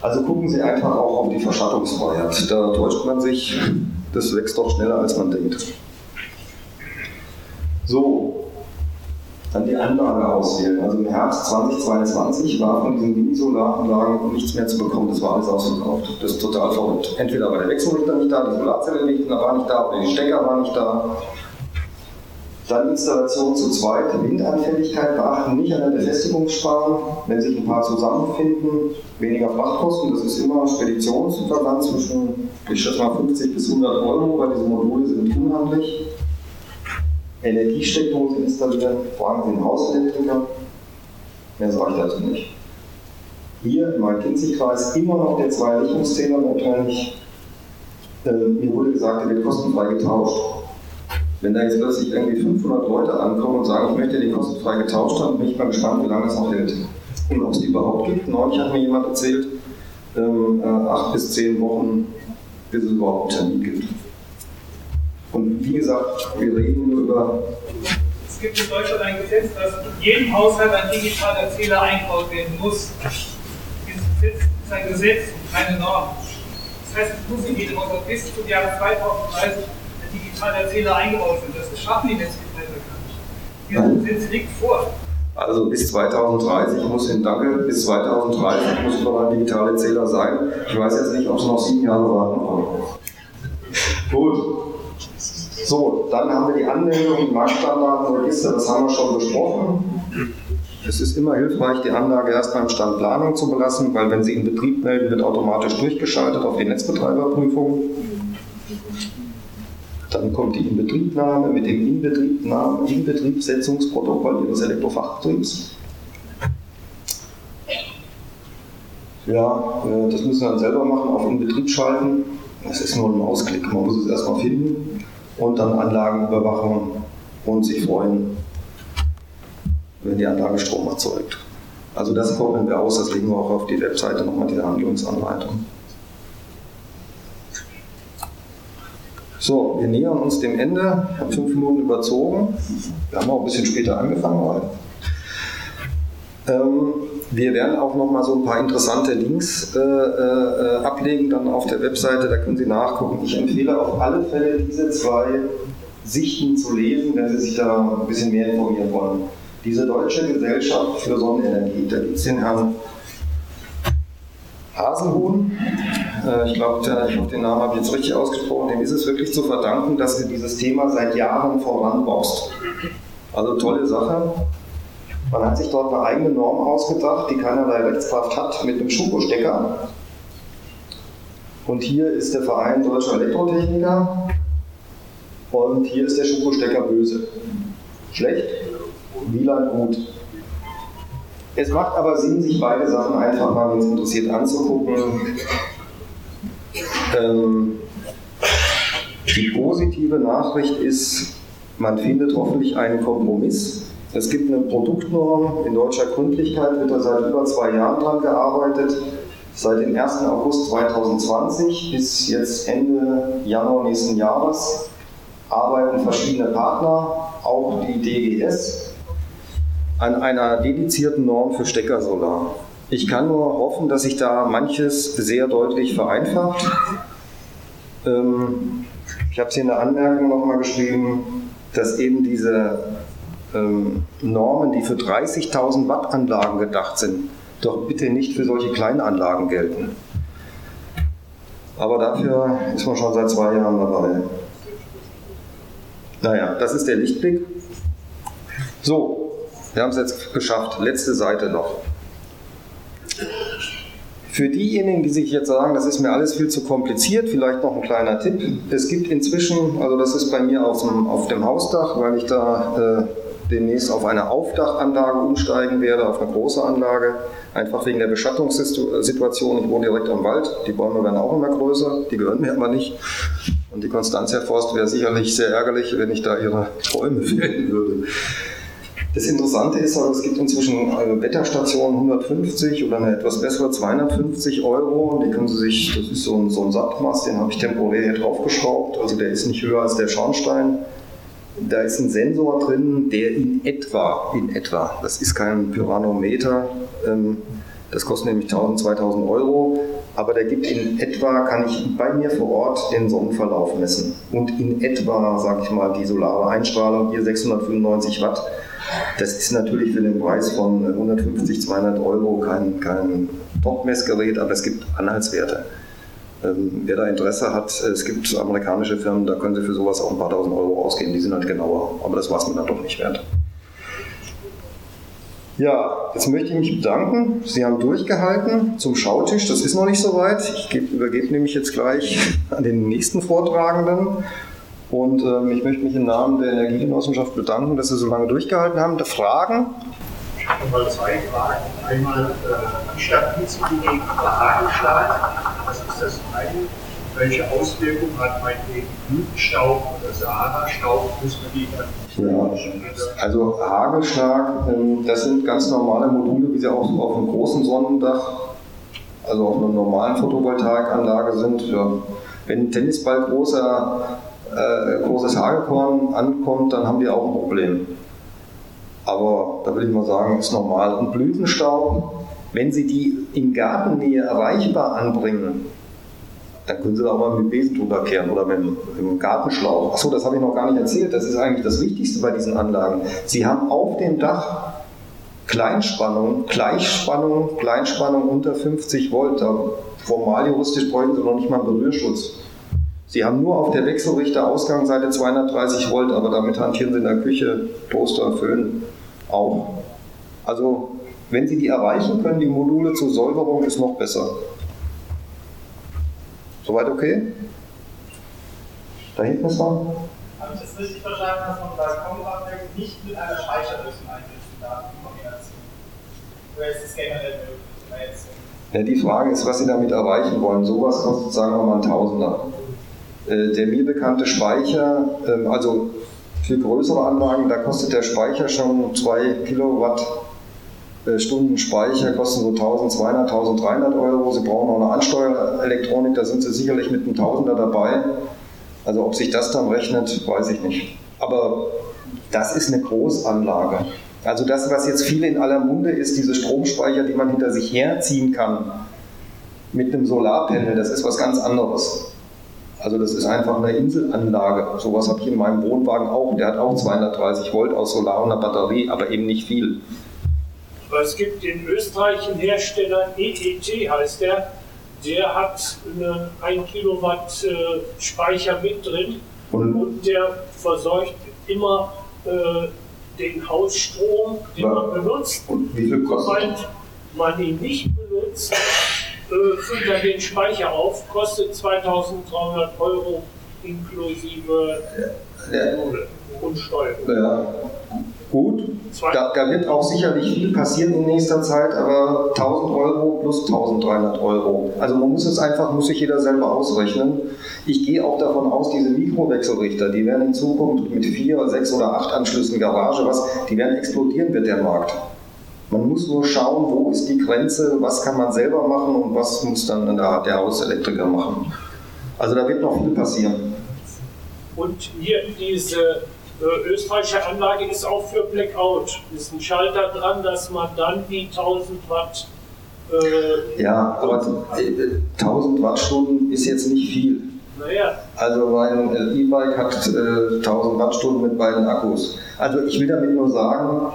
Also gucken Sie einfach auch auf die Verschattungsfreiheit. Da täuscht man sich, das wächst doch schneller als man denkt. So, dann die Anlage auswählen. Also im Herbst 2022 war von diesen Mini-Solaranlagen nichts mehr zu bekommen, das war alles ausverkauft. Das ist total verrückt. Entweder war der Wechselrichter nicht da, die Solarzelle war nicht da oder die Stecker waren nicht da. Dann Installation zu zweit, Windanfälligkeit beachten, nicht an der Befestigung sparen, wenn sich ein paar zusammenfinden, weniger Frachtkosten, das ist immer Speditionsverband zwischen, ich schätze mal 50 bis 100 Euro, weil diese Module sind unhandlich. Energiesteckdose installieren, fragen Sie den Hauselektriker. Mehr sage ich dazu nicht. Hier im Main-Kinzig-Kreis immer noch der zwei Lichtungszähler notwendig. Äh, mir wurde gesagt, der wird kostenfrei getauscht. Wenn da jetzt plötzlich irgendwie 500 Leute ankommen und sagen, ich möchte den kostenfrei getauscht haben, bin ich mal gespannt, wie lange es noch hält. Und ob es die überhaupt gibt. Neulich hat mir jemand erzählt, ähm, äh, acht bis zehn Wochen, bis es überhaupt einen Termin gibt. Und wie gesagt, wir reden nur über. Es gibt in Deutschland ein Gesetz, dass in jedem Haushalt ein digitaler Zähler eingebaut werden muss. Dieses Gesetz ist ein Gesetz keine Norm. Das heißt, es muss in jedem Haushalt bis zum Jahr 2030 ein digitaler Zähler eingebaut werden. Das schaffen die Netzbetreiber gar nicht. Dieses Gesetz liegt vor. Also bis 2030 muss in Danke, bis 2030 muss überall digitale Zähler sein. Ich weiß jetzt nicht, ob es noch sieben Jahre warten wollen. Gut. So, dann haben wir die Anmeldung, Marktstandards, Register, das haben wir schon besprochen. Es ist immer hilfreich, die Anlage erst beim Stand Planung zu belassen, weil wenn Sie in Betrieb melden, wird automatisch durchgeschaltet auf die Netzbetreiberprüfung. Dann kommt die Inbetriebnahme mit dem Inbetriebnahme, Inbetriebssetzungsprotokoll Ihres Elektrofachbetriebs. Ja, äh, das müssen wir dann selber machen, auf Inbetrieb schalten. Das ist nur ein Ausklick, man muss es erstmal finden und dann Anlagenüberwachung und sich freuen, wenn die Anlage Strom erzeugt. Also das koppeln wir aus, das legen wir auch auf die Webseite nochmal diese Handlungsanleitung. So, wir nähern uns dem Ende, haben fünf Minuten überzogen. Wir haben auch ein bisschen später angefangen heute. Ähm, wir werden auch noch mal so ein paar interessante Links äh, äh, ablegen dann auf der Webseite, da können Sie nachgucken. Ich empfehle auf alle Fälle diese zwei Sichten zu lesen, wenn Sie sich da ein bisschen mehr informieren wollen. Diese Deutsche Gesellschaft für Sonnenenergie, da gibt es den Herrn Hasenhuhn, ich glaube, ich hoffe, den Namen habe ich jetzt richtig ausgesprochen, dem ist es wirklich zu verdanken, dass er dieses Thema seit Jahren voranboxt. Also tolle Sache. Man hat sich dort eine eigene Norm ausgedacht, die keinerlei Rechtskraft hat, mit einem Schuko-Stecker. Und hier ist der Verein Deutscher Elektrotechniker und hier ist der Schuko-Stecker böse. Schlecht, Wieland gut. Es macht aber Sinn, sich beide Sachen einfach mal, wenn es interessiert, anzugucken. Ähm, die positive Nachricht ist, man findet hoffentlich einen Kompromiss es gibt eine Produktnorm in deutscher Gründlichkeit, wird da seit über zwei Jahren dran gearbeitet. Seit dem 1. August 2020 bis jetzt Ende Januar nächsten Jahres arbeiten verschiedene Partner, auch die DGS, an einer dedizierten Norm für Steckersolar. Ich kann nur hoffen, dass sich da manches sehr deutlich vereinfacht. Ähm, ich habe es hier in der Anmerkung nochmal geschrieben, dass eben diese ähm, Normen, die für 30.000 Watt Anlagen gedacht sind, doch bitte nicht für solche Kleinanlagen gelten. Aber dafür ist man schon seit zwei Jahren dabei. Naja, das ist der Lichtblick. So, wir haben es jetzt geschafft. Letzte Seite noch. Für diejenigen, die sich jetzt sagen, das ist mir alles viel zu kompliziert, vielleicht noch ein kleiner Tipp. Es gibt inzwischen, also das ist bei mir auf dem, auf dem Hausdach, weil ich da äh, demnächst auf eine Aufdachanlage umsteigen werde, auf eine große Anlage, einfach wegen der Beschattungssituation. Ich wohne direkt am Wald, die Bäume werden auch immer größer, die gehören mir aber nicht. Und die Konstanzia Forst wäre sicherlich sehr ärgerlich, wenn ich da ihre Bäume fällen würde. Das Interessante ist aber, es gibt inzwischen eine Wetterstation 150 oder eine etwas bessere 250 Euro. Die können Sie sich, das ist so ein, so ein Sattmast, den habe ich temporär hier draufgeschraubt. Also der ist nicht höher als der Schornstein. Da ist ein Sensor drin, der in etwa, in etwa, das ist kein Pyranometer, ähm, Das kostet nämlich 1000, 2000 Euro, aber der gibt in etwa, kann ich bei mir vor Ort den Sonnenverlauf messen. Und in etwa, sage ich mal, die solare Einstrahlung, hier 695 Watt. Das ist natürlich für den Preis von 150, 200 Euro kein, kein Top-Messgerät, aber es gibt Anhaltswerte. Ähm, wer da Interesse hat, es gibt amerikanische Firmen, da können Sie für sowas auch ein paar tausend Euro ausgeben, die sind halt genauer, aber das war es mir dann doch nicht wert. Ja, jetzt möchte ich mich bedanken. Sie haben durchgehalten zum Schautisch. Das ist noch nicht so weit. Ich übergebe nämlich jetzt gleich an den nächsten Vortragenden. Und ähm, ich möchte mich im Namen der Energiegenossenschaft bedanken, dass Sie so lange durchgehalten haben. Fragen? Ich habe mal zwei Fragen. Einmal, äh, gegen Hagelschlag? Das ist das eine. Welche Auswirkungen hat meinetwegen Blütenstaub oder Sahara-Staub? Muss man die dann ja, also Hagelschlag, ähm, das sind ganz normale Module, wie sie auch auf einem großen Sonnendach, also auf einer normalen Photovoltaikanlage sind. Ja. Wenn ein Tennisball großer, äh, großes Hagelkorn ankommt, dann haben die auch ein Problem. Aber da würde ich mal sagen, ist normal. Und Blütenstaub, wenn Sie die in Gartennähe erreichbar anbringen, dann können Sie da auch mal mit Besen drüber kehren oder mit, dem Gartenschlauch. Achso, das habe ich noch gar nicht erzählt. Das ist eigentlich das Wichtigste bei diesen Anlagen. Sie haben auf dem Dach Kleinspannung, Gleichspannung, Kleinspannung unter 50 Volt. Da formal juristisch bräuchten Sie noch nicht mal einen Berührschutz. Sie haben nur auf der Wechselrichter Ausgangsseite 230 Volt, aber damit hantieren Sie in der Küche, Toaster, Föhn auch. Also, wenn Sie die erreichen können, die Module zur Säuberung, ist noch besser. Soweit okay? Da hinten ist noch. Habe ich das richtig verstanden, dass man Kommentarwerk nicht mit einer Speicherlösung einsetzen darf in Kombination? Oder ist das generell möglich? Ja, die Frage ist, was Sie damit erreichen wollen. Sowas kostet, sagen wir mal, ein Tausender. Äh, der mir bekannte Speicher, ähm, also für größere Anlagen, da kostet der Speicher schon 2 Kilowatt äh, Speicher kosten so 1200, 1300 Euro. Sie brauchen auch eine Ansteuerelektronik, da sind Sie sicherlich mit einem Tausender dabei. Also ob sich das dann rechnet, weiß ich nicht. Aber das ist eine Großanlage. Also das, was jetzt viele in aller Munde ist, diese Stromspeicher, die man hinter sich herziehen kann mit einem Solarpanel, das ist was ganz anderes. Also das ist einfach eine Inselanlage. Sowas habe ich in meinem Wohnwagen auch. Der hat auch 230 Volt aus Solar und einer Batterie, aber eben nicht viel. Es gibt in Österreich einen Hersteller, EET heißt der, der hat einen 1 Kilowatt äh, Speicher mit drin und, und der versorgt immer äh, den Hausstrom, den man benutzt. Und wie viel kostet Sobald man ihn nicht benutzt, äh, füllt er den Speicher auf, kostet 2300 Euro inklusive ja. Ja. und Steuer. Ja gut. Da, da, wird auch sicherlich viel passieren in nächster Zeit, aber 1000 Euro plus 1300 Euro. Also man muss es einfach, muss sich jeder selber ausrechnen. Ich gehe auch davon aus, diese Mikrowechselrichter, die werden in Zukunft mit vier, sechs oder acht Anschlüssen Garage, was, die werden explodieren, wird der Markt. Man muss nur schauen, wo ist die Grenze, was kann man selber machen und was muss dann der, der Hauselektriker machen. Also da wird noch viel passieren. Und hier diese äh, österreichische Anlage ist auch für Blackout. Ist ein Schalter dran, dass man dann die 1000 Watt. Äh, ja, aber äh, 1000 Wattstunden ist jetzt nicht viel. Naja. Also mein E-Bike hat 1000 äh, Wattstunden mit beiden Akkus. Also ich will damit nur sagen,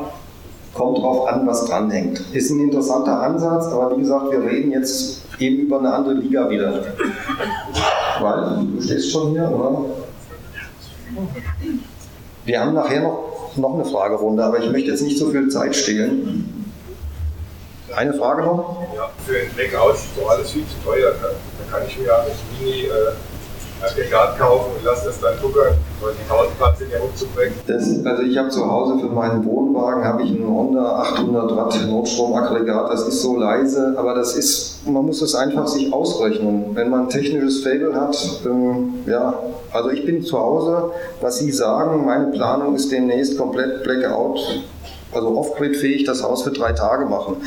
kommt drauf an, was dranhängt. Ist ein interessanter Ansatz, aber wie gesagt, wir reden jetzt eben über eine andere Liga wieder. Weil, du stehst schon hier, oder? Wir haben nachher noch, noch eine Fragerunde, aber ich möchte jetzt nicht so viel Zeit stehlen. Eine Frage noch? Ja, für ein Blackout ist doch alles viel zu teuer. Da kann ich mir ja das Mini äh, Aggregat kaufen und lasse das dann gucken, weil die 1000 Watt sind ja umzubringen. Das, also ich habe zu Hause für meinen Wohnwagen habe ich ein Honda 800 Watt Notstromaggregat. Das ist so leise, aber das ist, man muss es einfach sich ausrechnen. Wenn man ein technisches Fable hat, ähm, ja, also ich bin zu Hause, was Sie sagen, meine Planung ist demnächst komplett Blackout, also off-grid fähig, das Haus für drei Tage machen.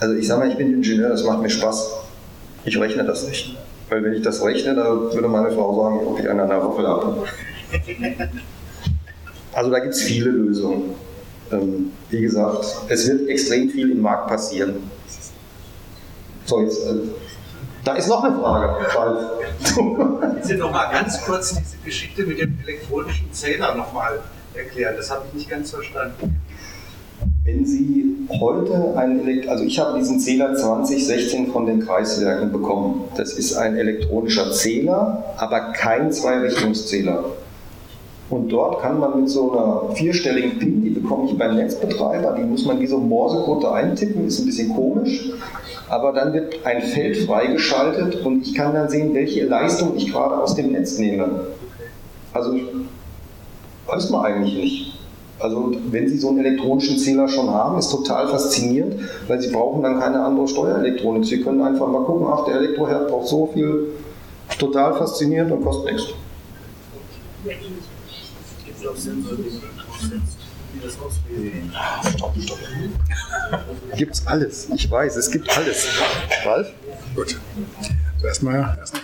Also ich sage mal, ich bin Ingenieur, das macht mir Spaß. Ich rechne das nicht. Weil wenn ich das rechne, dann würde meine Frau sagen, ob ich einen an der Woche habe. Also da gibt es viele Lösungen. Ähm, wie gesagt, es wird extrem viel im Markt passieren. So, jetzt, äh, da ist noch eine Frage. Jetzt sind noch mal ganz kurz diese Geschichte mit dem elektronischen Zähler noch mal erklären. Das habe ich nicht ganz verstanden. Wenn Sie heute einen Elekt also ich habe diesen Zähler 2016 von den Kreiswerken bekommen. Das ist ein elektronischer Zähler, aber kein Zweirichtungszähler. Und dort kann man mit so einer vierstelligen PIN, die bekomme ich beim Netzbetreiber, die muss man wie so Morsecode eintippen, ist ein bisschen komisch. Aber dann wird ein Feld freigeschaltet und ich kann dann sehen, welche Leistung ich gerade aus dem Netz nehme. Also weiß man eigentlich nicht. Also wenn Sie so einen elektronischen Zähler schon haben, ist total faszinierend, weil Sie brauchen dann keine andere Steuerelektronik. Sie können einfach mal gucken, ach, der Elektroherd braucht so viel, total faszinierend und kostet nichts. Stopp, stopp. Gibt's alles. Ich weiß, es gibt alles. Ralf? Gut. Also erstmal. erstmal.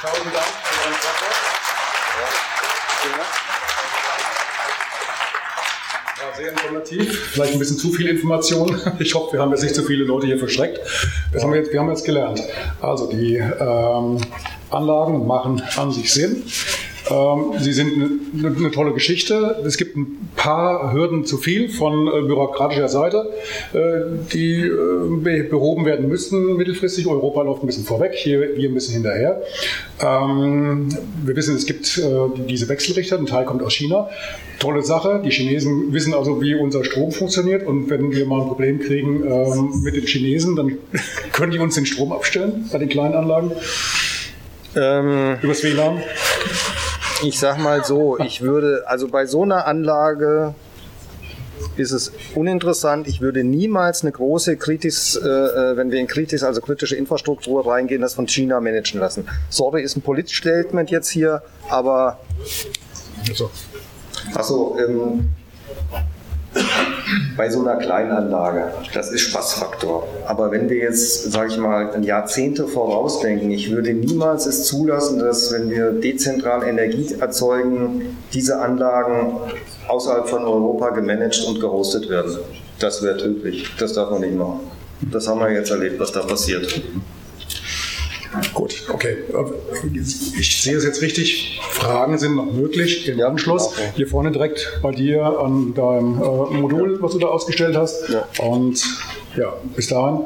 Tausend Dank für Ihren Vortrag. War sehr informativ. Vielleicht ein bisschen zu viel Information. Ich hoffe, wir haben jetzt nicht zu viele Leute hier verschreckt. Das haben wir, jetzt, wir haben jetzt gelernt. Also die ähm, Anlagen machen an sich Sinn. Ähm, sie sind eine, eine, tolle Geschichte. Es gibt ein paar Hürden zu viel von äh, bürokratischer Seite, äh, die äh, behoben werden müssen mittelfristig. Europa läuft ein bisschen vorweg, hier wir ein bisschen hinterher. Ähm, wir wissen, es gibt diese Wechselrichter, ein Teil kommt aus China. Tolle Sache. Die Chinesen wissen also, wie unser Strom funktioniert. Und wenn wir mal ein Problem kriegen ähm, mit den Chinesen, dann können die uns den Strom abstellen bei den kleinen Anlagen. Ähm, Übers WLAN ich sag mal so, ich würde, also bei so einer Anlage ist es uninteressant. Ich würde niemals eine große Kritis, äh, äh, wenn wir in Kritis, also kritische Infrastruktur reingehen, das von China managen lassen. Sorry, ist ein Politstatement jetzt hier, aber. Also. Achso, ähm, bei so einer Kleinanlage. Das ist Spaßfaktor. Aber wenn wir jetzt, sage ich mal, Jahrzehnte vorausdenken, ich würde niemals es zulassen, dass, wenn wir dezentral Energie erzeugen, diese Anlagen außerhalb von Europa gemanagt und gehostet werden. Das wäre tödlich. Das darf man nicht machen. Das haben wir jetzt erlebt, was da passiert. Gut, okay. Ich sehe es jetzt richtig. Fragen sind noch möglich im Anschluss. Okay. Hier vorne direkt bei dir an deinem äh, Modul, was du da ausgestellt hast. Ja. Und ja, bis dahin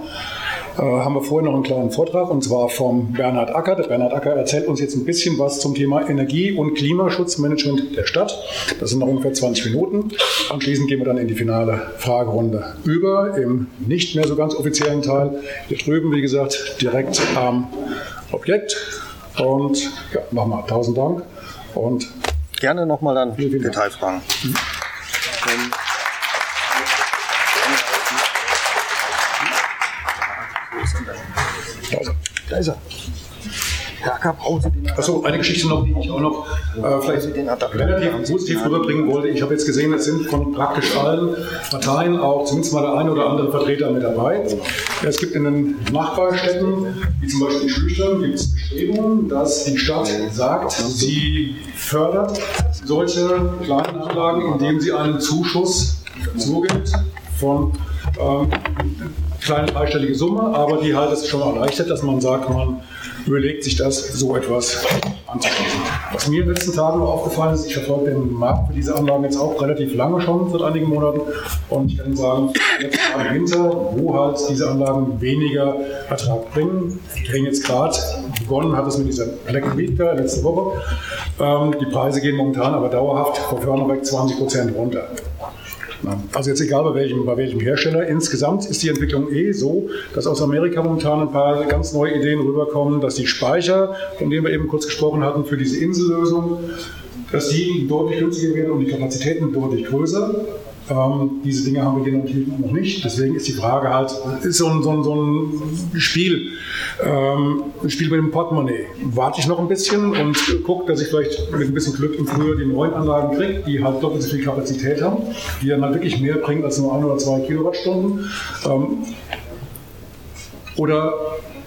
äh, haben wir vorhin noch einen kleinen Vortrag und zwar vom Bernhard Acker. Der Bernhard Acker erzählt uns jetzt ein bisschen was zum Thema Energie- und Klimaschutzmanagement der Stadt. Das sind noch ungefähr 20 Minuten. Anschließend gehen wir dann in die finale Fragerunde über, im nicht mehr so ganz offiziellen Teil. Hier drüben, wie gesagt, direkt am Objekt. Und ja, nochmal tausend Dank und gerne nochmal dann Detailfragen. Mhm. Ist er. Brauchen Sie den Achso, eine Geschichte noch, die ich auch noch äh, vielleicht relativ positiv rüberbringen wollte. Ich habe jetzt gesehen, es sind von praktisch allen Parteien auch zumindest mal der eine oder andere Vertreter mit dabei. Es gibt in den Nachbarstädten, wie zum Beispiel Schlüchtern, gibt es Bestrebungen, dass die Stadt sagt, sie fördert solche kleinen Anlagen, indem sie einen Zuschuss zugibt von ähm, kleine dreistellige Summe, aber die halt es schon erleichtert, dass man sagt, man überlegt sich das, so etwas anzuschließen. Was mir in den letzten Tagen aufgefallen ist, ich verfolge den Markt für diese Anlagen jetzt auch relativ lange schon, seit einigen Monaten. Und ich kann sagen, jetzt im Winter, wo halt diese Anlagen weniger Ertrag bringen, bringen jetzt gerade, begonnen hat es mit dieser Black Week da letzte Woche. Ähm, die Preise gehen momentan aber dauerhaft vor vorne weg 20 Prozent runter. Also jetzt egal bei welchem, bei welchem Hersteller, insgesamt ist die Entwicklung eh so, dass aus Amerika momentan ein paar ganz neue Ideen rüberkommen, dass die Speicher, von denen wir eben kurz gesprochen hatten, für diese Insellösung, dass die deutlich günstiger werden und die Kapazitäten deutlich größer. Ähm, diese Dinge haben wir hier noch nicht. Deswegen ist die Frage halt, ist so ein, so ein, so ein Spiel, ähm, ein Spiel mit dem Portemonnaie. Warte ich noch ein bisschen und gucke, dass ich vielleicht mit ein bisschen Glück im Frühjahr die neuen Anlagen kriege, die halt doppelt so viel Kapazität haben, die dann halt wirklich mehr bringen als nur ein oder zwei Kilowattstunden. Ähm, oder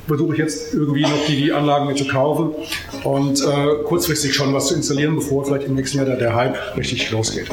versuche ich jetzt irgendwie noch die, die Anlagen mir zu kaufen und äh, kurzfristig schon was zu installieren, bevor vielleicht im nächsten Jahr der, der Hype richtig losgeht.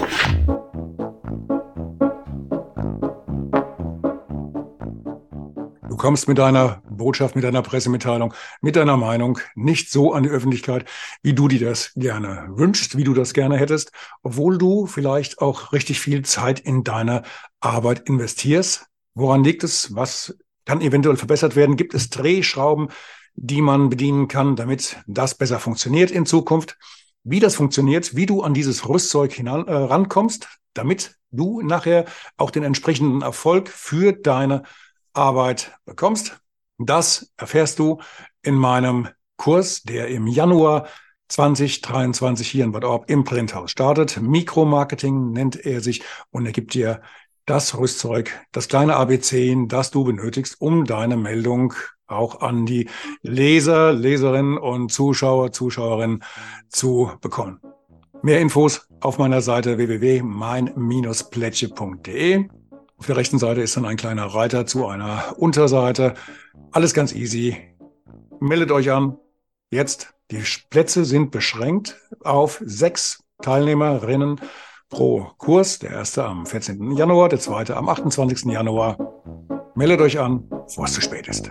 Kommst mit deiner Botschaft, mit deiner Pressemitteilung, mit deiner Meinung nicht so an die Öffentlichkeit, wie du dir das gerne wünschst, wie du das gerne hättest, obwohl du vielleicht auch richtig viel Zeit in deine Arbeit investierst. Woran liegt es? Was kann eventuell verbessert werden? Gibt es Drehschrauben, die man bedienen kann, damit das besser funktioniert in Zukunft? Wie das funktioniert, wie du an dieses Rüstzeug hinan, äh, rankommst, damit du nachher auch den entsprechenden Erfolg für deine Arbeit bekommst. Das erfährst du in meinem Kurs, der im Januar 2023 hier in Bad Orb im Printhaus startet. Mikromarketing nennt er sich und er gibt dir das Rüstzeug, das kleine ABC, das du benötigst, um deine Meldung auch an die Leser, Leserinnen und Zuschauer, Zuschauerinnen zu bekommen. Mehr Infos auf meiner Seite www.mein-plätsche.de. Auf der rechten Seite ist dann ein kleiner Reiter zu einer Unterseite. Alles ganz easy. Meldet euch an. Jetzt. Die Plätze sind beschränkt auf sechs Teilnehmerinnen pro Kurs. Der erste am 14. Januar, der zweite am 28. Januar. Meldet euch an, bevor es zu spät ist.